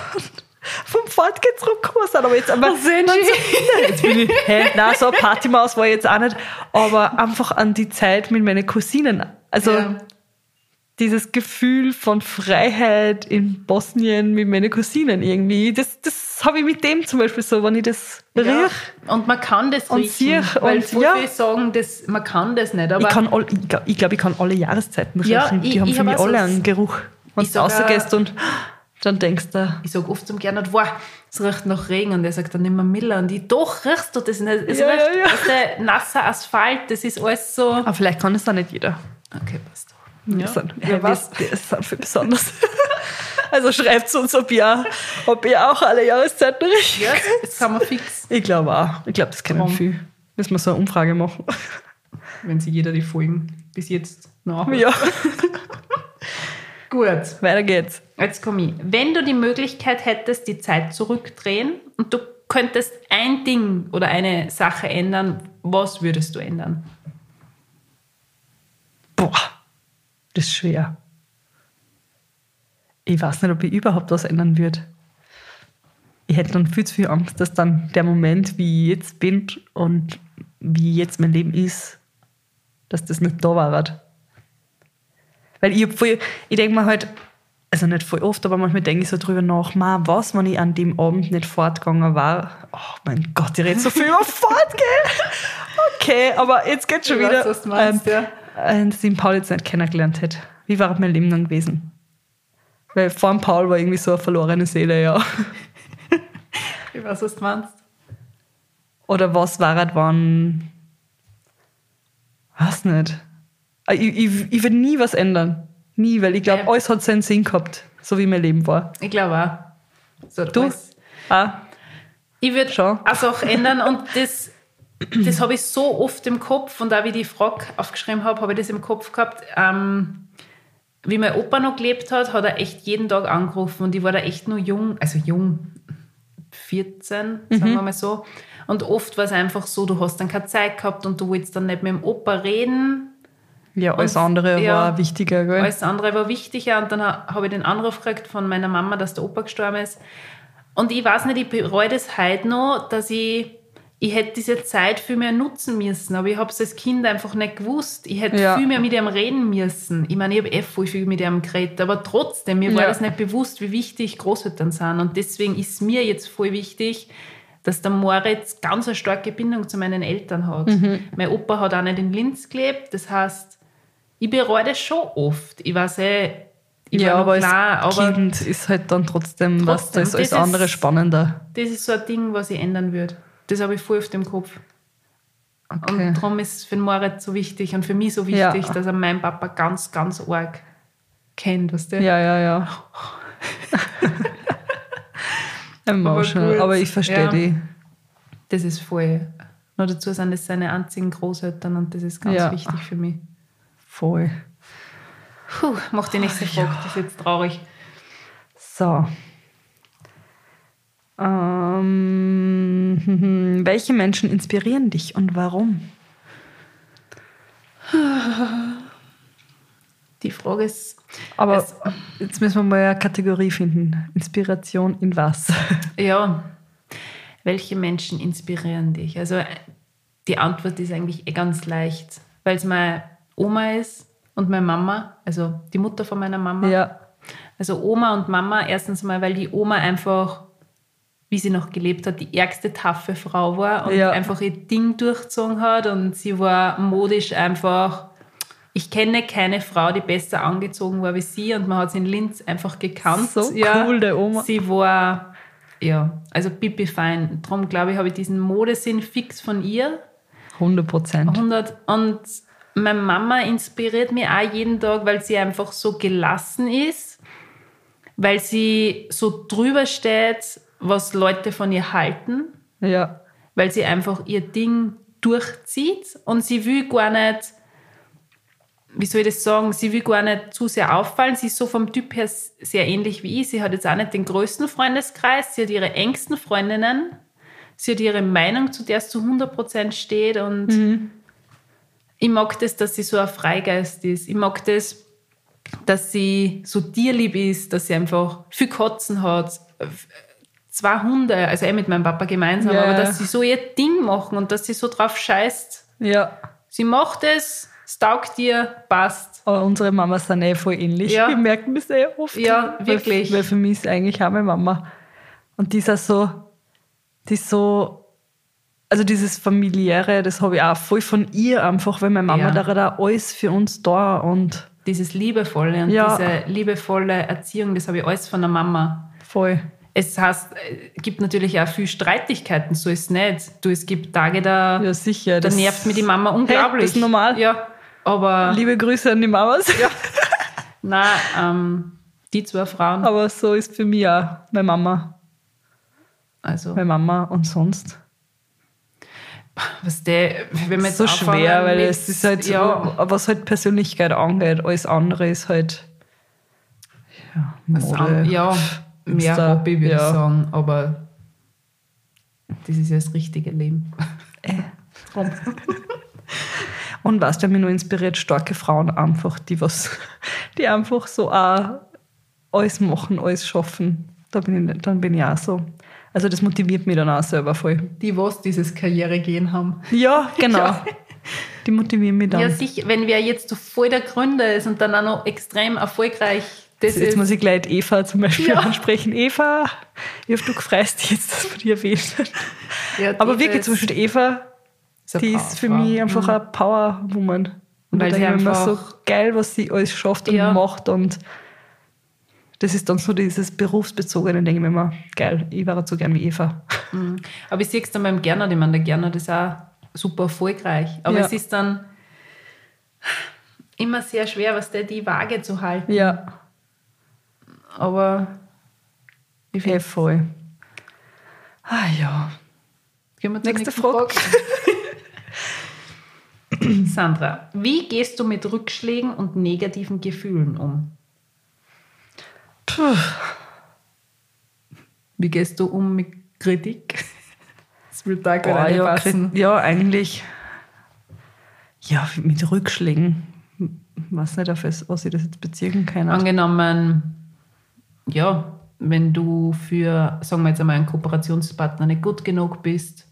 vom Fortgehen zurückgekommen sind. Aber jetzt aber, so, jetzt bin ich, hä, nein, so eine Partymaus war ich jetzt auch nicht, aber einfach an die Zeit mit meinen Cousinen. Also Ja. Dieses Gefühl von Freiheit in Bosnien mit meinen Cousinen irgendwie, das, das habe ich mit dem zum Beispiel so, wenn ich das Ja. riech. Und man kann das Und riechen, siech weil und viele ja. sagen, das, man kann das nicht. Aber Ich, kann all, ich glaube, ich, glaub, ich kann alle Jahreszeiten riechen. Ja, ich- Die haben ich für hab mich alle einen Geruch. Wenn Ich du rausgehst und dann denkst du, ich sage oft zum Gernot, wow, es riecht nach Regen. Und er sagt dann immer Miller. Und ich, doch, riechst du das nicht? Es Ja, riecht ja, ja. nasser Asphalt. Das ist alles so. aber vielleicht kann es da nicht jeder. Okay, passt. Wir sind, ja, was? Wir, wir sind für besonders. also schreibt uns, ob ihr, ob ihr auch alle Jahreszeiten richtig Ja, das kann man fix. Ich glaube auch. Ich glaube, das Warum? viel. Müssen wir so eine Umfrage machen. Wenn sie jeder die Folgen bis jetzt nach. Ja, Gut. weiter geht's. Jetzt komme ich. Wenn du die Möglichkeit hättest, die Zeit zurückdrehen und du könntest ein Ding oder eine Sache ändern, was würdest du ändern? Boah, das ist schwer. Ich weiß nicht, ob ich überhaupt was ändern würde. Ich hätte dann viel zu viel Angst, dass dann der Moment, wie ich jetzt bin und wie jetzt mein Leben ist, dass das nicht da war. Weil ich, voll, ich denke mir halt, also nicht voll oft, aber manchmal denke ich so drüber nach, ma, was, wenn ich an dem Abend nicht fortgegangen war. Oh mein Gott, ich rede so viel über Fortgehen. Okay, aber jetzt geht's schon Ich weiß, wieder. was du meinst, ja. Äh, dass ich den Paul jetzt nicht kennengelernt hätte. Wie war mein Leben dann gewesen? Weil vor dem Paul war irgendwie so eine verlorene Seele, ja. Ich weiß, was du meinst. Oder was war es, wann. Weiß nicht. Äh, Ich, ich, ich würde nie was ändern. Nie, weil ich glaube, Ja. alles hat seinen Sinn gehabt, so wie mein Leben war. Ich glaube auch. So, Du? alles. Ah, Ich würde Schon. eine Sache ändern und das, das habe ich so oft im Kopf und auch wie ich die Frage aufgeschrieben habe, habe ich das im Kopf gehabt. Ähm, wie mein Opa noch gelebt hat, hat er echt jeden Tag angerufen und ich war da echt nur jung, also jung, 14, sagen wir mal so. Und oft war es einfach so, du hast dann keine Zeit gehabt und du wolltest dann nicht mit dem Opa reden. ja, alles Und- andere ja. war wichtiger, gell? Alles andere war wichtiger und dann ha- habe ich den Anruf gekriegt von meiner Mama, dass der Opa gestorben ist. Und ich weiß nicht, ich bereue das heute noch, dass ich, ich hätte diese Zeit viel mehr nutzen müssen, aber ich habe es als Kind einfach nicht gewusst. Ich hätte Ja. viel mehr mit ihm reden müssen. Ich meine, ich habe eh voll viel mit ihm geredet, aber trotzdem, mir war Ja. das nicht bewusst, wie wichtig Großeltern sind. Und deswegen ist mir jetzt voll wichtig, dass der Moritz ganz eine starke Bindung zu meinen Eltern hat. Mhm. Mein Opa hat auch nicht in Linz gelebt, das heißt, ich bereue das schon oft. Ich weiß eh, ich ja, war aber klar, als aber Kind ist halt dann trotzdem, was Trotzdem, das als das andere ist- spannender. das ist so ein Ding, was ich ändern würde. Das habe ich voll auf dem Kopf. Okay. Und darum ist es für den Moritz so wichtig und für mich so wichtig, Ja. dass er meinen Papa ganz, ganz arg kennt, weißt du? Ja, ja, ja. Emotional, gut. aber, ich verstehe Ja. die. Das ist voll. Noch dazu sind das seine einzigen Großeltern und das ist ganz Ja. wichtig für mich. Voll. Puh, mach die nächste Frage, das ist jetzt traurig. So. Ähm, welche Menschen inspirieren dich und warum? Die Frage ist, Aber Es- jetzt müssen wir mal eine Kategorie finden. Inspiration in was? ja, welche Menschen inspirieren dich? Also die Antwort ist eigentlich eh ganz leicht, weil es meine Oma ist und meine Mama, also die Mutter von meiner Mama. ja. Also Oma und Mama, erstens mal, weil die Oma einfach, wie sie noch gelebt hat, die ärgste taffe Frau war und Ja. einfach ihr Ding durchgezogen hat und sie war modisch einfach, ich kenne keine Frau, die besser angezogen war wie sie und man hat sie in Linz einfach gekannt. So cool, der Oma. Sie war, ja, also pipi fein. Darum glaube ich, habe ich diesen Modesinn fix von ihr. 100 Prozent. 100 und meine Mama inspiriert mich auch jeden Tag, weil sie einfach so gelassen ist, weil sie so drüber steht, was Leute von ihr halten, Ja. weil sie einfach ihr Ding durchzieht und sie will gar nicht, wie soll ich das sagen, sie will gar nicht zu sehr auffallen. Sie ist so vom Typ her sehr ähnlich wie ich. Sie hat jetzt auch nicht den größten Freundeskreis, sie hat ihre engsten Freundinnen, sie hat ihre Meinung, zu der es zu 100% steht und ich mag das, dass sie so ein Freigeist ist. Ich mag das, dass sie so tierlieb ist, dass sie einfach viel Katzen hat, zwei Hunde, also eh mit meinem Papa gemeinsam, Ja. aber dass sie so ihr Ding machen und dass sie so drauf scheißt. Ja. Sie macht es, es taugt ihr, passt. Aber unsere Mamas sind eh voll ähnlich. Ja. Wir merken das eh oft. Ja, Weil- wirklich. Weil für mich ist eigentlich auch meine Mama. Und die ist auch so, die ist so, also dieses familiäre, das habe ich auch voll von ihr einfach, weil meine Mama Ja. da auch alles für uns da und Dieses Liebevolle und Ja. diese liebevolle Erziehung, das habe ich alles von der Mama. voll. Es heißt, es gibt natürlich auch viel Streitigkeiten, so ist es nicht. Du, es gibt Tage, da, Ja, sicher. da nervt mir die Mama unglaublich. Hey, das ist normal. Ja, Aber Liebe Grüße an die Mamas. Ja. nein, ähm, die zwei Frauen, Aber so ist für mich auch meine Mama. also Meine Mama und sonst. was der, wenn man so jetzt schwer, anfangen weil mit- es ist halt so, ja, was halt Persönlichkeit angeht, alles andere ist halt ja, Mode. an, ja mehr Insta, Hobby würde ja. ich sagen, aber das ist ja das richtige Leben. Äh. Und was der mich nur inspiriert, starke Frauen einfach, die was, die einfach so auch alles machen, alles schaffen. Da bin ich, dann bin ich auch so. Also das motiviert mich dann auch selber voll. Die, was dieses Karrieregehen haben. Ja, genau. Die motivieren mich dann. Ja, sicher, wenn wer jetzt so voll der Gründer ist und dann auch noch extrem erfolgreich, das Jetzt muss ich gleich Eva zum Beispiel Ja. ansprechen. Eva, ich hoffe, du freust dich jetzt, dass wir die erwähnt ja, Aber wirklich, zum Beispiel Eva, ist die ist für mich einfach Mhm. eine Power-Woman. Und Weil sie immer so einfach- geil, was sie alles schafft und Ja. macht. Und das ist dann so dieses Berufsbezogene, denke ich mir immer, geil, ich wäre so gern wie Eva. Mhm. Aber ich sehe es dann beim Gernot, ich meine, der Gernot ist auch super erfolgreich. Aber es ist dann immer sehr schwer, was der die Waage zu halten. Ja, Aber ich eh finde, voll. Ah ja. gehen wir zur Nächste nächsten Frage. Frage. Sandra, wie gehst du mit Rückschlägen und negativen Gefühlen um? Puh. Wie gehst du um mit Kritik? Das wird da gerade ja, passen. Kri- ja, eigentlich. Ja, mit Rückschlägen. weiß nicht, auf was was ich das jetzt beziehen kann. Angenommen, ja, wenn du für, sagen wir jetzt einmal, einen Kooperationspartner nicht gut genug bist,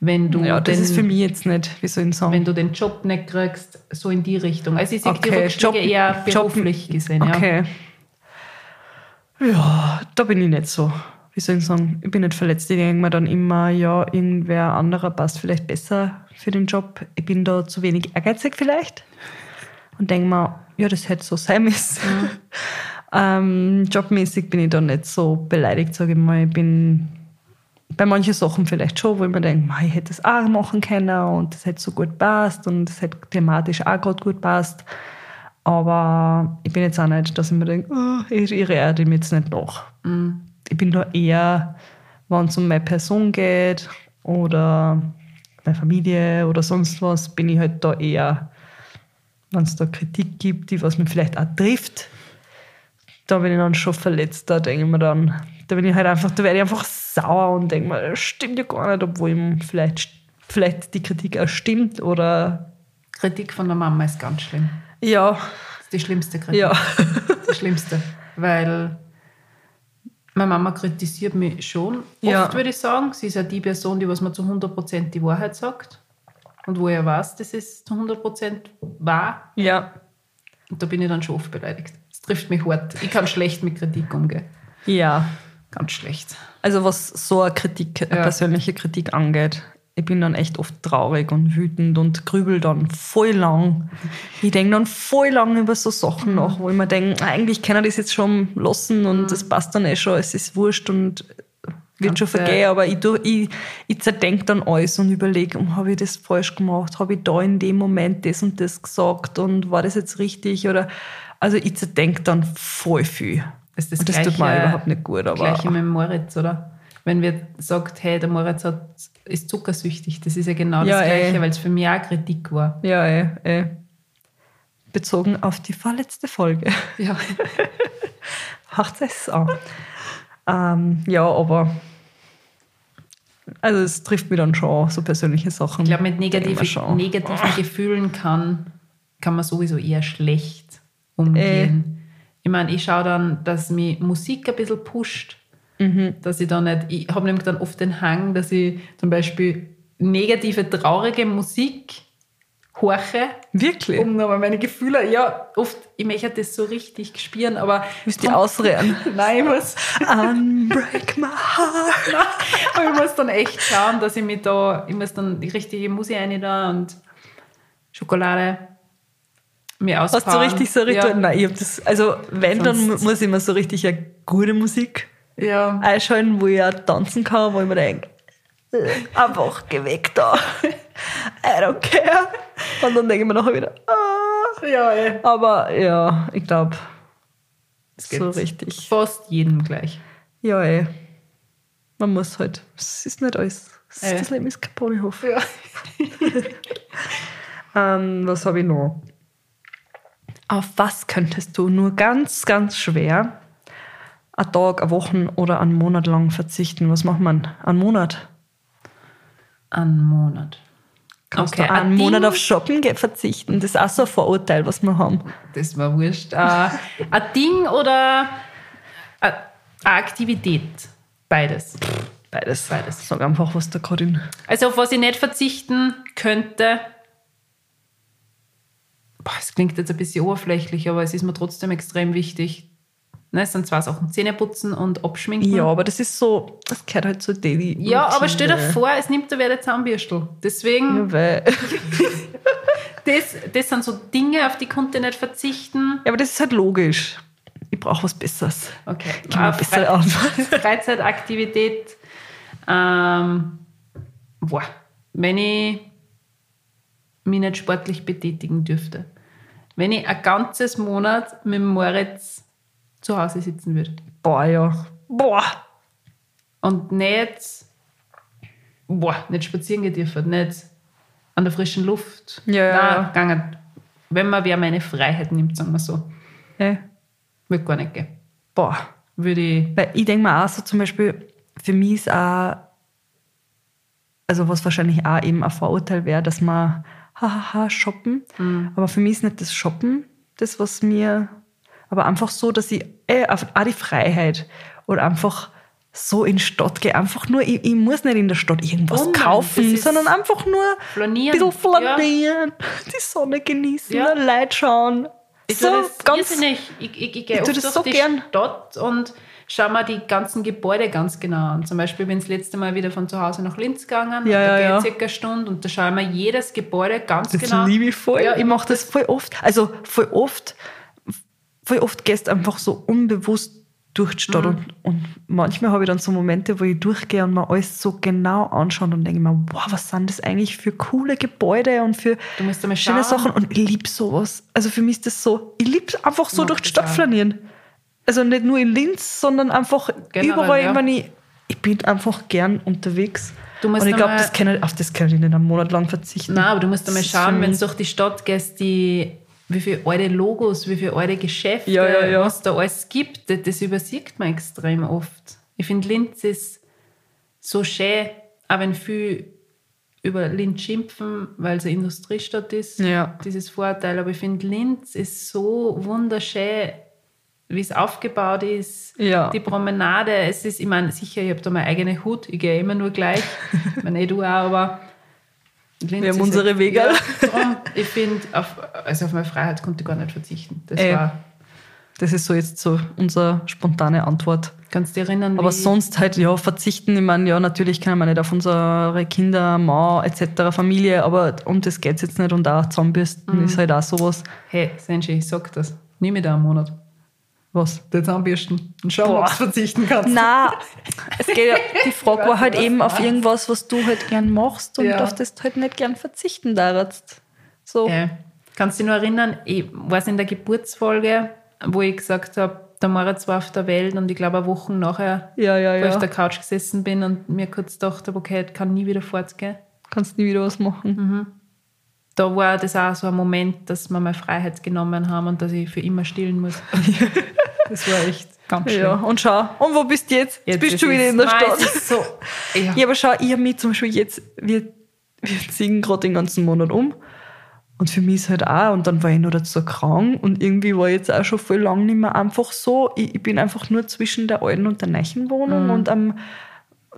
wenn du, ja, das den, ist für mich jetzt nicht, wie soll ich sagen. wenn du den Job nicht kriegst, so in die Richtung. Also ich sehe die Okay, Rückschläge Job- eher Job- beruflich gesehen. Ja. Okay. Ja, da bin ich nicht so. Wie soll ich sagen? Ich bin nicht verletzt. Ich denke mir dann immer, ja, irgendwer anderer passt vielleicht besser für den Job. Ich bin da zu wenig ehrgeizig vielleicht. Und denke mir, ja, das hätte so sein müssen. ähm, jobmäßig bin ich da nicht so beleidigt, sage ich mal. Ich bin bei manchen Sachen vielleicht schon, wo ich mir denke, ich hätte das auch machen können und das hätte so gut passt und das hätte thematisch auch gerade gut passt. Aber ich bin jetzt auch nicht, dass ich mir denke, oh, ich, ich rede dem jetzt nicht nach. Ich bin da eher, wenn es um meine Person geht oder meine Familie oder sonst was, bin ich halt da eher, wenn es da Kritik gibt, die was mir vielleicht auch trifft, da bin ich dann schon verletzt. Da denke ich mir dann, da bin ich halt einfach, da werde ich einfach sauer und denke mir, das stimmt ja gar nicht, obwohl ihm vielleicht, vielleicht die Kritik auch stimmt oder Kritik von der Mama ist ganz schlimm. ja, Das ist die schlimmste Kritik. ja. Das Schlimmste. Weil meine Mama kritisiert mich schon. Oft Ja. würde ich sagen. Sie ist ja die Person, die was mir zu 100% die Wahrheit sagt. Und wo er weiß, das ist zu 100% wahr. Ja, Und da bin ich dann schon oft beleidigt. Trifft mich hart. Ich kann schlecht mit Kritik umgehen. ja. Ganz schlecht. Also was so eine Kritik, eine Ja. persönliche Kritik angeht, ich bin dann echt oft traurig und wütend und grübel dann voll lang. Ich denke dann voll lang über so Sachen nach, wo ich mir denke, eigentlich kann ich das jetzt schon lassen und das passt dann eh schon, es ist wurscht und wird schon Ganze- vergehen, aber ich, tu- ich, ich zerdenke dann alles und überlege, um, habe ich das falsch gemacht, habe ich da in dem Moment das und das gesagt und war das jetzt richtig oder also ich zerdenke dann voll viel. Das das das tut mir Gleiche- überhaupt nicht gut, aber Gleiche mit Moritz, oder? Wenn wir sagt, hey, der Moritz hat, ist zuckersüchtig, das ist ja genau Ja, das Gleiche, ey. weil es für mich auch Kritik war. Ja, eh, eh. Bezogen auf die vorletzte Folge. Ja. Macht es an. Ähm, ja, aber also es trifft mich dann schon, so persönliche Sachen. Ich glaube, mit schon. negativen Gefühlen kann, kann man sowieso eher schlecht umgehen. Ich meine, ich schaue dann, dass mich Musik ein bisschen pusht. Mhm. Dass ich da nicht, ich habe nämlich dann oft den Hang, dass ich zum Beispiel negative, traurige Musik horche, Wirklich? um nochmal meine Gefühle, ja, oft, ich möchte das so richtig spüren, aber Müsst ihr ausreden? nein, ich muss, Unbreak my heart. aber ich muss dann echt schauen, dass ich mich da, ich muss dann die richtige Musik rein da und Schokolade mir Hast du richtig so Ritual? Ja. Nein, ich hab das, also wenn, dann Sonst- muss ich mir so richtig eine gute Musik ja. einschalten, wo ich auch tanzen kann, wo ich mir denke, einfach geh weg da. I don't care. Und dann denke ich mir nachher wieder, ah, Ja, ey. Aber ja, ich glaube, geht so richtig. Fast jedem gleich. Ja, ey. Man muss halt. Es ist nicht alles. Es ist- Ja. Das Leben ist kein Ponyhof. Ja. Ähm, was habe ich noch? Auf was könntest du nur ganz, ganz schwer einen Tag, eine Woche oder einen Monat lang verzichten? Was macht man? Einen Monat? Einen Monat. Kannst Okay, du einen ein Monat Ding- auf Shoppen verzichten? Das ist auch so ein Vorurteil, was wir haben. Das war wurscht. Äh, ein Ding oder äh, eine Aktivität? Beides. Beides. Beides. Sag einfach, was da gerade in. Also auf was ich nicht verzichten könnte, es klingt jetzt ein bisschen oberflächlich, aber es ist mir trotzdem extrem wichtig. Ne, es sind zwei Sachen, Zähne putzen und abschminken. Ja, aber das ist so, das gehört halt zu Daily. Ja, aber stell dir vor, es nimmt der Zahnbürstel. Deswegen, Ja, weil, das, das sind so Dinge, auf die konnte ich nicht verzichten. ja, aber das ist halt logisch. Ich brauche was Besseres. Okay. Eine bessere Fre- Antwort. Freizeitaktivität. Ähm, boah, wenn ich mich nicht sportlich betätigen dürfte. Wenn ich ein ganzes Monat mit Moritz zu Hause sitzen würde. Boah, ja. Boah. Und nicht, boah, nicht spazieren gehen dürfen, nicht an der frischen Luft. Ja, ja, Nein, ja. gegangen. Wenn man wer meine Freiheit nimmt, sagen wir so. Ey. Würde gar nicht gehen. Boah. Würde ich, Weil ich denke mir auch so zum Beispiel, für mich ist auch, also was wahrscheinlich auch eben ein Vorurteil wäre, dass man hahaha shoppen. Aber für mich ist nicht das Shoppen das, was mir, aber einfach so, dass ich äh, auch die Freiheit oder einfach so in die Stadt gehe. Einfach nur, ich, ich muss nicht in der Stadt irgendwas Oh nein, kaufen, sondern einfach nur Flanieren, ein bisschen flanieren, die Sonne genießen, Ja. Leute schauen. Ich so tue das ganz irrsinnig. Ich, ich, ich gehe Ich oft das durch so die gern. Stadt und schaue mir die ganzen Gebäude ganz genau an. Zum Beispiel bin ich das letzte Mal wieder von zu Hause nach Linz gegangen. Ja, und da ja, ja. circa eine Stunde und da schaue ich mir jedes Gebäude ganz Das genau liebe ich voll. Ja, ich mache das voll oft. Also voll oft, voll oft gehst du einfach so unbewusst durch die Stadt. Mhm. Und, und manchmal habe ich dann so Momente, wo ich durchgehe und mir alles so genau anschaue und denke mir, wow, was sind das eigentlich für coole Gebäude und für Du musst einmal schöne schauen. Sachen. Und ich liebe sowas. Also für mich ist das so, ich liebe einfach so durch die das Stadt flanieren. Also nicht nur in Linz, sondern einfach Generell, überall, ja. wenn ich, ich bin einfach gern unterwegs. Und ich glaube, das kann ich, auf das kann ich nicht einen Monat lang verzichten. Nein, aber du musst einmal schauen, wenn du durch die Stadt gehst, die, wie viele alte Logos, wie viele alte Geschäfte, Ja, ja, was da alles gibt, das, übersieht man extrem oft. Ich finde, Linz ist so schön, auch wenn viele über Linz schimpfen, weil es eine Industriestadt ist, Ja. dieses Vorurteil. Aber ich finde, Linz ist so wunderschön, wie es aufgebaut ist, Ja. die Promenade. Es ist, ich meine, sicher, ich habe da meine eigene Hut, ich gehe immer nur gleich. ich meine, eh du auch, aber Linz Wir haben unsere halt- Wege. Ja, ich finde, auf, also auf meine Freiheit konnte ich gar nicht verzichten. Das Ey. war, Das ist so jetzt so unsere spontane Antwort. kannst du dich erinnern, Aber sonst halt, ja, verzichten. Ich meine, ja, natürlich können wir nicht auf unsere Kinder, Mann etc., Familie, aber um das geht es jetzt nicht. Und auch Zahnbürsten Mhm. ist halt auch sowas. hey, Senshi, ich sag das, nimm mir da einen Monat. Was? Und schau, Boah. ob du verzichten kannst. Nein, es geht die Frage war halt eben auf irgendwas, was du halt gern machst und Ja. auf das du halt nicht gern verzichten darfst. So. Äh, kannst du dich noch erinnern, ich war in der Geburtsfolge, wo ich gesagt habe, der Moritz war auf der Welt und ich glaube, eine Woche nachher, Ja, ja, wo ich auf der Couch gesessen bin und mir kurz gedacht habe, okay, ich kann nie wieder fortgehen. Kannst nie wieder was machen. Mhm. Da war das auch so ein Moment, dass wir meine Freiheit genommen haben und dass ich für immer stillen muss. das war echt ganz schön. Ja, und schau. Und wo bist du jetzt? Jetzt, bist ist du wieder es- in der Stadt. So, ja. Ja, aber schau, ich habe mich zum Beispiel jetzt, wir, wir ziehen gerade den ganzen Monat um. Und für mich ist halt auch, und dann war ich noch dazu krank und irgendwie war ich jetzt auch schon voll lang nicht mehr einfach so. Ich, ich bin einfach nur zwischen der alten und der neuen Wohnung und am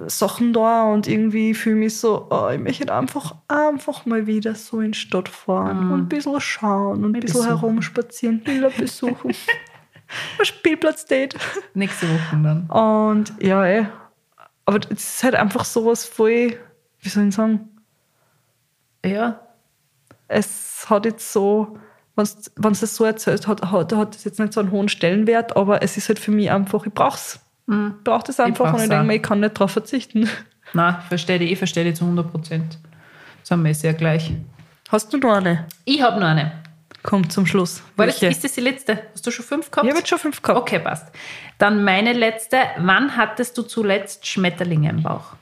Sachen da und irgendwie fühle mich so, oh, ich möchte einfach, einfach mal wieder so in die Stadt fahren und ein bisschen schauen und ein bisschen besuchen. herumspazieren, Bilder besuchen. ein Spielplatzdate. Nächste Woche dann. Und ja, ey. Aber es ist halt einfach sowas voll, wie soll ich sagen, Ja, es hat jetzt so, wenn du das so erzählst, hat, hat, hat das jetzt nicht so einen hohen Stellenwert, aber es ist halt für mich einfach, ich brauch's. Ich brauch das einfach und ich denke mir, ich kann nicht drauf verzichten. nein, verstehe ich, ich verstehe dich zu 100 Prozent. Sind wir sehr gleich. Hast du noch eine? Ich habe noch eine. Kommt zum Schluss. War das, ist das die letzte? Hast du schon fünf gehabt? Ich habe schon fünf gehabt. Okay, passt. Dann meine letzte. Wann hattest du zuletzt Schmetterlinge im Bauch?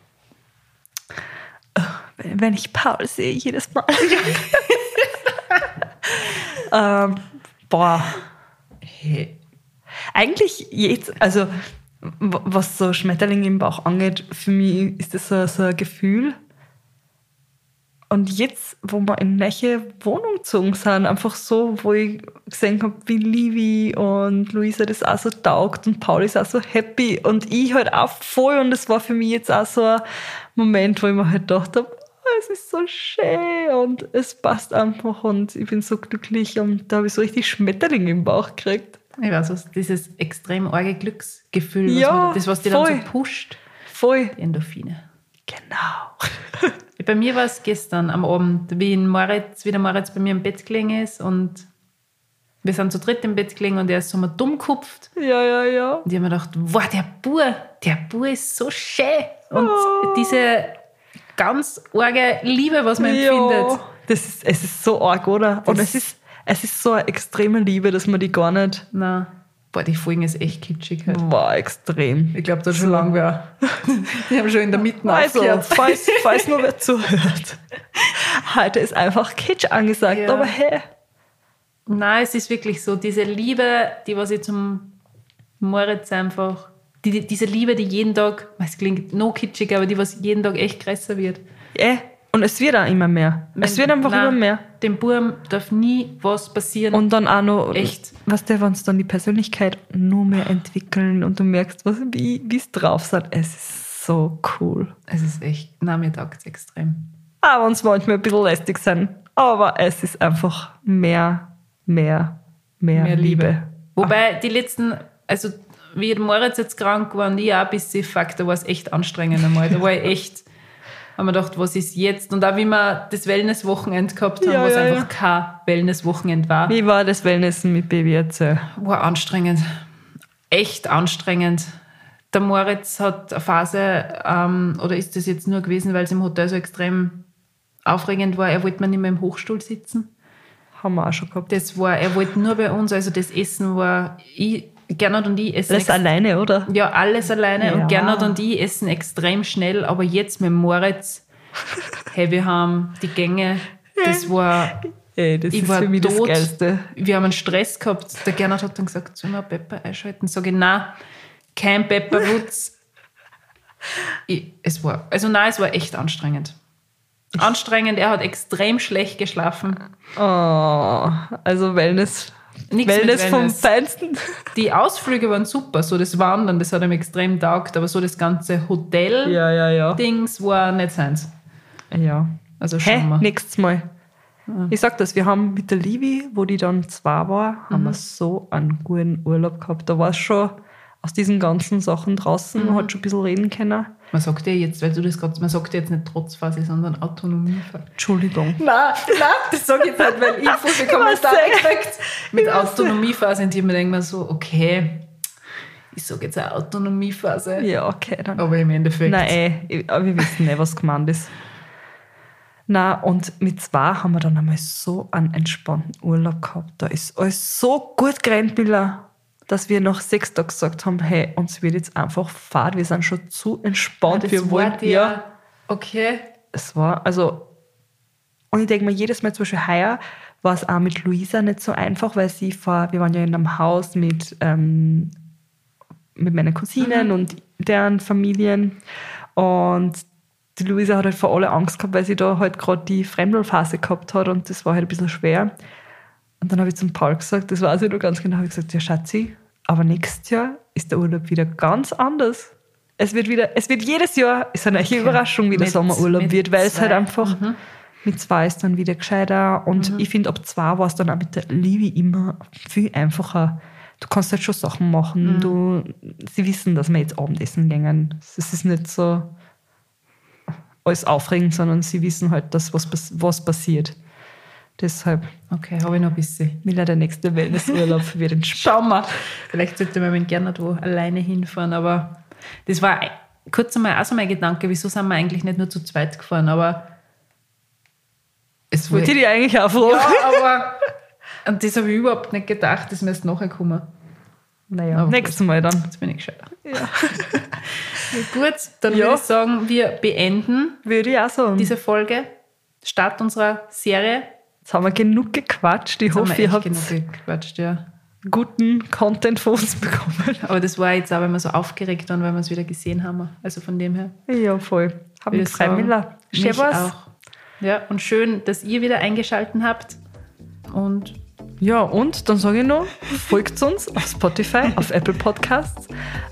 Wenn wenn ich Paul sehe, jedes Mal. ähm, boah. Hey. Eigentlich jetzt, also was so Schmetterlinge im Bauch angeht, für mich ist das so, so ein Gefühl. Und jetzt, wo wir in welche Wohnung gezogen sind, einfach so, wo ich gesehen habe, wie Livi und Luisa das auch so taugt und Paul ist auch so happy. Und ich halt auch voll. Und es war für mich jetzt auch so ein Moment, wo ich mir halt gedacht habe, "Oh, es ist so schön. Und es passt einfach. Und ich bin so glücklich. Und da habe ich so richtig Schmetterlinge im Bauch gekriegt. Ich weiß was, dieses extrem arge Glücksgefühl, was Ja, man, das, was dir dann voll. so pusht, Voll. die Endorphine. Genau. Bei mir war es gestern am Abend, wie, in Moritz, wie der Moritz bei mir im Bett gelegen ist und wir sind zu dritt im Bett gelegen und er ist so mal dumm gekupft. Ja, ja, ja. Und ich habe mir gedacht, wow, der Bur, der Bur ist so schön. Und Oh. diese ganz arge Liebe, was man empfindet. Ja, das ist, es ist so arg, oder? Und Das- es ist, es ist so eine extreme Liebe, dass man die gar nicht. Na, boah, die Folgen ist echt kitschig. Halt. War extrem. Ich glaube, da schon lange wer. Die haben schon in der Mitte Also, aufgehört. falls, falls nur wer zuhört. Heute ist einfach Kitsch angesagt, Ja. aber hey. Nein, es ist wirklich so, diese Liebe, die was ich zum Moritz einfach, die, die, diese Liebe, die jeden Tag, es klingt noch kitschig, aber die was jeden Tag echt größer wird. Eh. Und es wird auch immer mehr. Es wird einfach Nein, immer mehr. Dem Buben darf nie was passieren. Und dann auch noch, Echt. was der, wenn dann die Persönlichkeit nur mehr entwickeln und du merkst, was, wie es drauf sind. Es ist so cool. es ist echt, nein, mir taugt es extrem. Auch wenn es manchmal ein bisschen lästig sind. Aber es ist einfach mehr, mehr, mehr, Mehr Liebe. Liebe. Wobei die letzten, also wie Moritz jetzt krank war und ich auch ein bisschen fuck, da war es echt anstrengend einmal. Da war ich echt, haben wir gedacht, was ist jetzt? Und auch wie wir das Wellness-Wochenende gehabt haben, Ja, wo es ja, einfach kein Wellness-Wochenende war. Wie war das Wellnessen mit Baby erzähl? War anstrengend. Echt anstrengend. Der Moritz hat eine Phase, ähm, oder ist das jetzt nur gewesen, weil es im Hotel so extrem aufregend war, er wollte mir nicht mehr im Hochstuhl sitzen. Haben wir auch schon gehabt. Das war, er wollte nur bei uns, also das Essen war, ich, Gernot und ich essen Das ex- alleine, oder? ja, alles alleine Ja. und Gernot und ich essen extrem schnell, aber jetzt mit Moritz, hey, wir haben die Gänge, das war, Ey, das ich ist war für mich das tot. Geilste. Wir haben einen Stress gehabt. Der Gernot hat dann gesagt, sollen wir Pepper einschalten? Sag ich, nein, kein Pepperwutz. Es war, also nein, es war echt anstrengend. Anstrengend, er hat extrem schlecht geschlafen. Oh, also Wellness. Nichts Wellness, mit vom Wellness. Feinsten. Die Ausflüge waren super, so das Wandern, das hat ihm extrem taugt, aber so das ganze Hotel-Dings Ja, ja, ja. war nicht seins. Ja. Also Hä? schauen wir. Nächstes Mal. Ich sag das, wir haben mit der Livi, wo die dann zwei war, haben Mhm. wir so einen guten Urlaub gehabt. Da war es schon aus diesen ganzen Sachen draußen, Mhm. man hat schon ein bisschen reden können. Man sagt ja jetzt, weil du das gerade, man sagt ja jetzt nicht Trotzphase, sondern Autonomiephase. Entschuldigung. Nein, nein, das sage ich jetzt nicht, weil ich viele Kommentare sehr- gekriegt mit Autonomiephase ich mir denke mir so, okay, ich sage jetzt eine Autonomiephase. Ja, okay, dann. Aber im Endeffekt. Nein, ey, aber wir wissen nicht, was gemeint ist. Na und mit zwei haben wir dann einmal so einen entspannten Urlaub gehabt. Da ist alles so gut gerannt, Billa, dass wir nach sechs Tagen gesagt haben, hey, uns wird jetzt einfach Fahrt, wir sind schon zu entspannt, wir wollen, war der, okay. es war, also, und ich denke mir, jedes Mal zum Beispiel heuer war es auch mit Luisa nicht so einfach, weil sie vor, wir waren ja in einem Haus mit, ähm, mit meinen Cousinen und deren Familien und die Luisa hat halt vor alle Angst gehabt, weil sie da halt gerade die Fremdelphase gehabt hat und das war halt ein bisschen schwer. Und dann habe ich zum Paul gesagt, das weiß ich noch ganz genau, habe ich gesagt, ja Schatzi, aber nächstes Jahr ist der Urlaub wieder ganz anders. Es wird wieder, es wird jedes Jahr, ist eine neue Überraschung, wie der Mit- Sommerurlaub wird, weil es halt einfach mit zwei ist dann wieder gescheiter und ich finde, ab zwei war es dann auch mit der Livi immer viel einfacher. Du kannst halt schon Sachen machen, du, sie wissen, dass wir jetzt Abendessen gehen. Es ist nicht so alles aufregend, sondern sie wissen halt, dass was, was passiert. Deshalb Okay, habe ich noch ein bisschen. will er der nächste Wellnessurlaub wird entspannt. Schauen wir. Vielleicht sollte man mit Gernot wo alleine hinfahren, aber das war kurz einmal auch so mein Gedanke, wieso sind wir eigentlich nicht nur zu zweit gefahren, aber es Wollte ich dich eigentlich auch fragen. Ja, aber Und das habe ich überhaupt nicht gedacht, das müsste nachher kommen. Naja, Aber nächstes Mal dann. Jetzt bin ich gescheiter. Ja. Gut, dann Ja. würde ich sagen, wir beenden Würde ich auch sagen. diese Folge. Start unserer Serie. Jetzt haben wir genug gequatscht. Ich Jetzt hoffe, wir ihr habt genug gequatscht, ja. guten Content von uns bekommen. Aber das war jetzt auch, wenn wir so aufgeregt waren, weil wir es wieder gesehen haben. Also von dem her. Ja, voll. Haben wir drei Miller. Servus. auch. Ja, und schön, dass ihr wieder eingeschaltet habt. Und Ja, und dann sage ich noch, folgt uns auf Spotify, auf Apple Podcasts.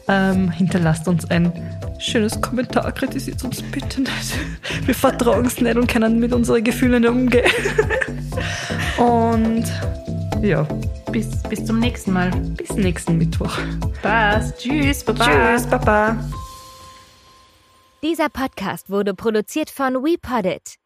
Ähm, hinterlasst uns ein schönes Kommentar, kritisiert uns bitte nicht. Wir vertragen es nicht und können mit unseren Gefühlen nicht umgehen. Und ja, bis, bis zum nächsten Mal. bis nächsten Mittwoch. Passt. Tschüss. Baba. Tschüss, Baba. Dieser Podcast wurde produziert von WePoddit.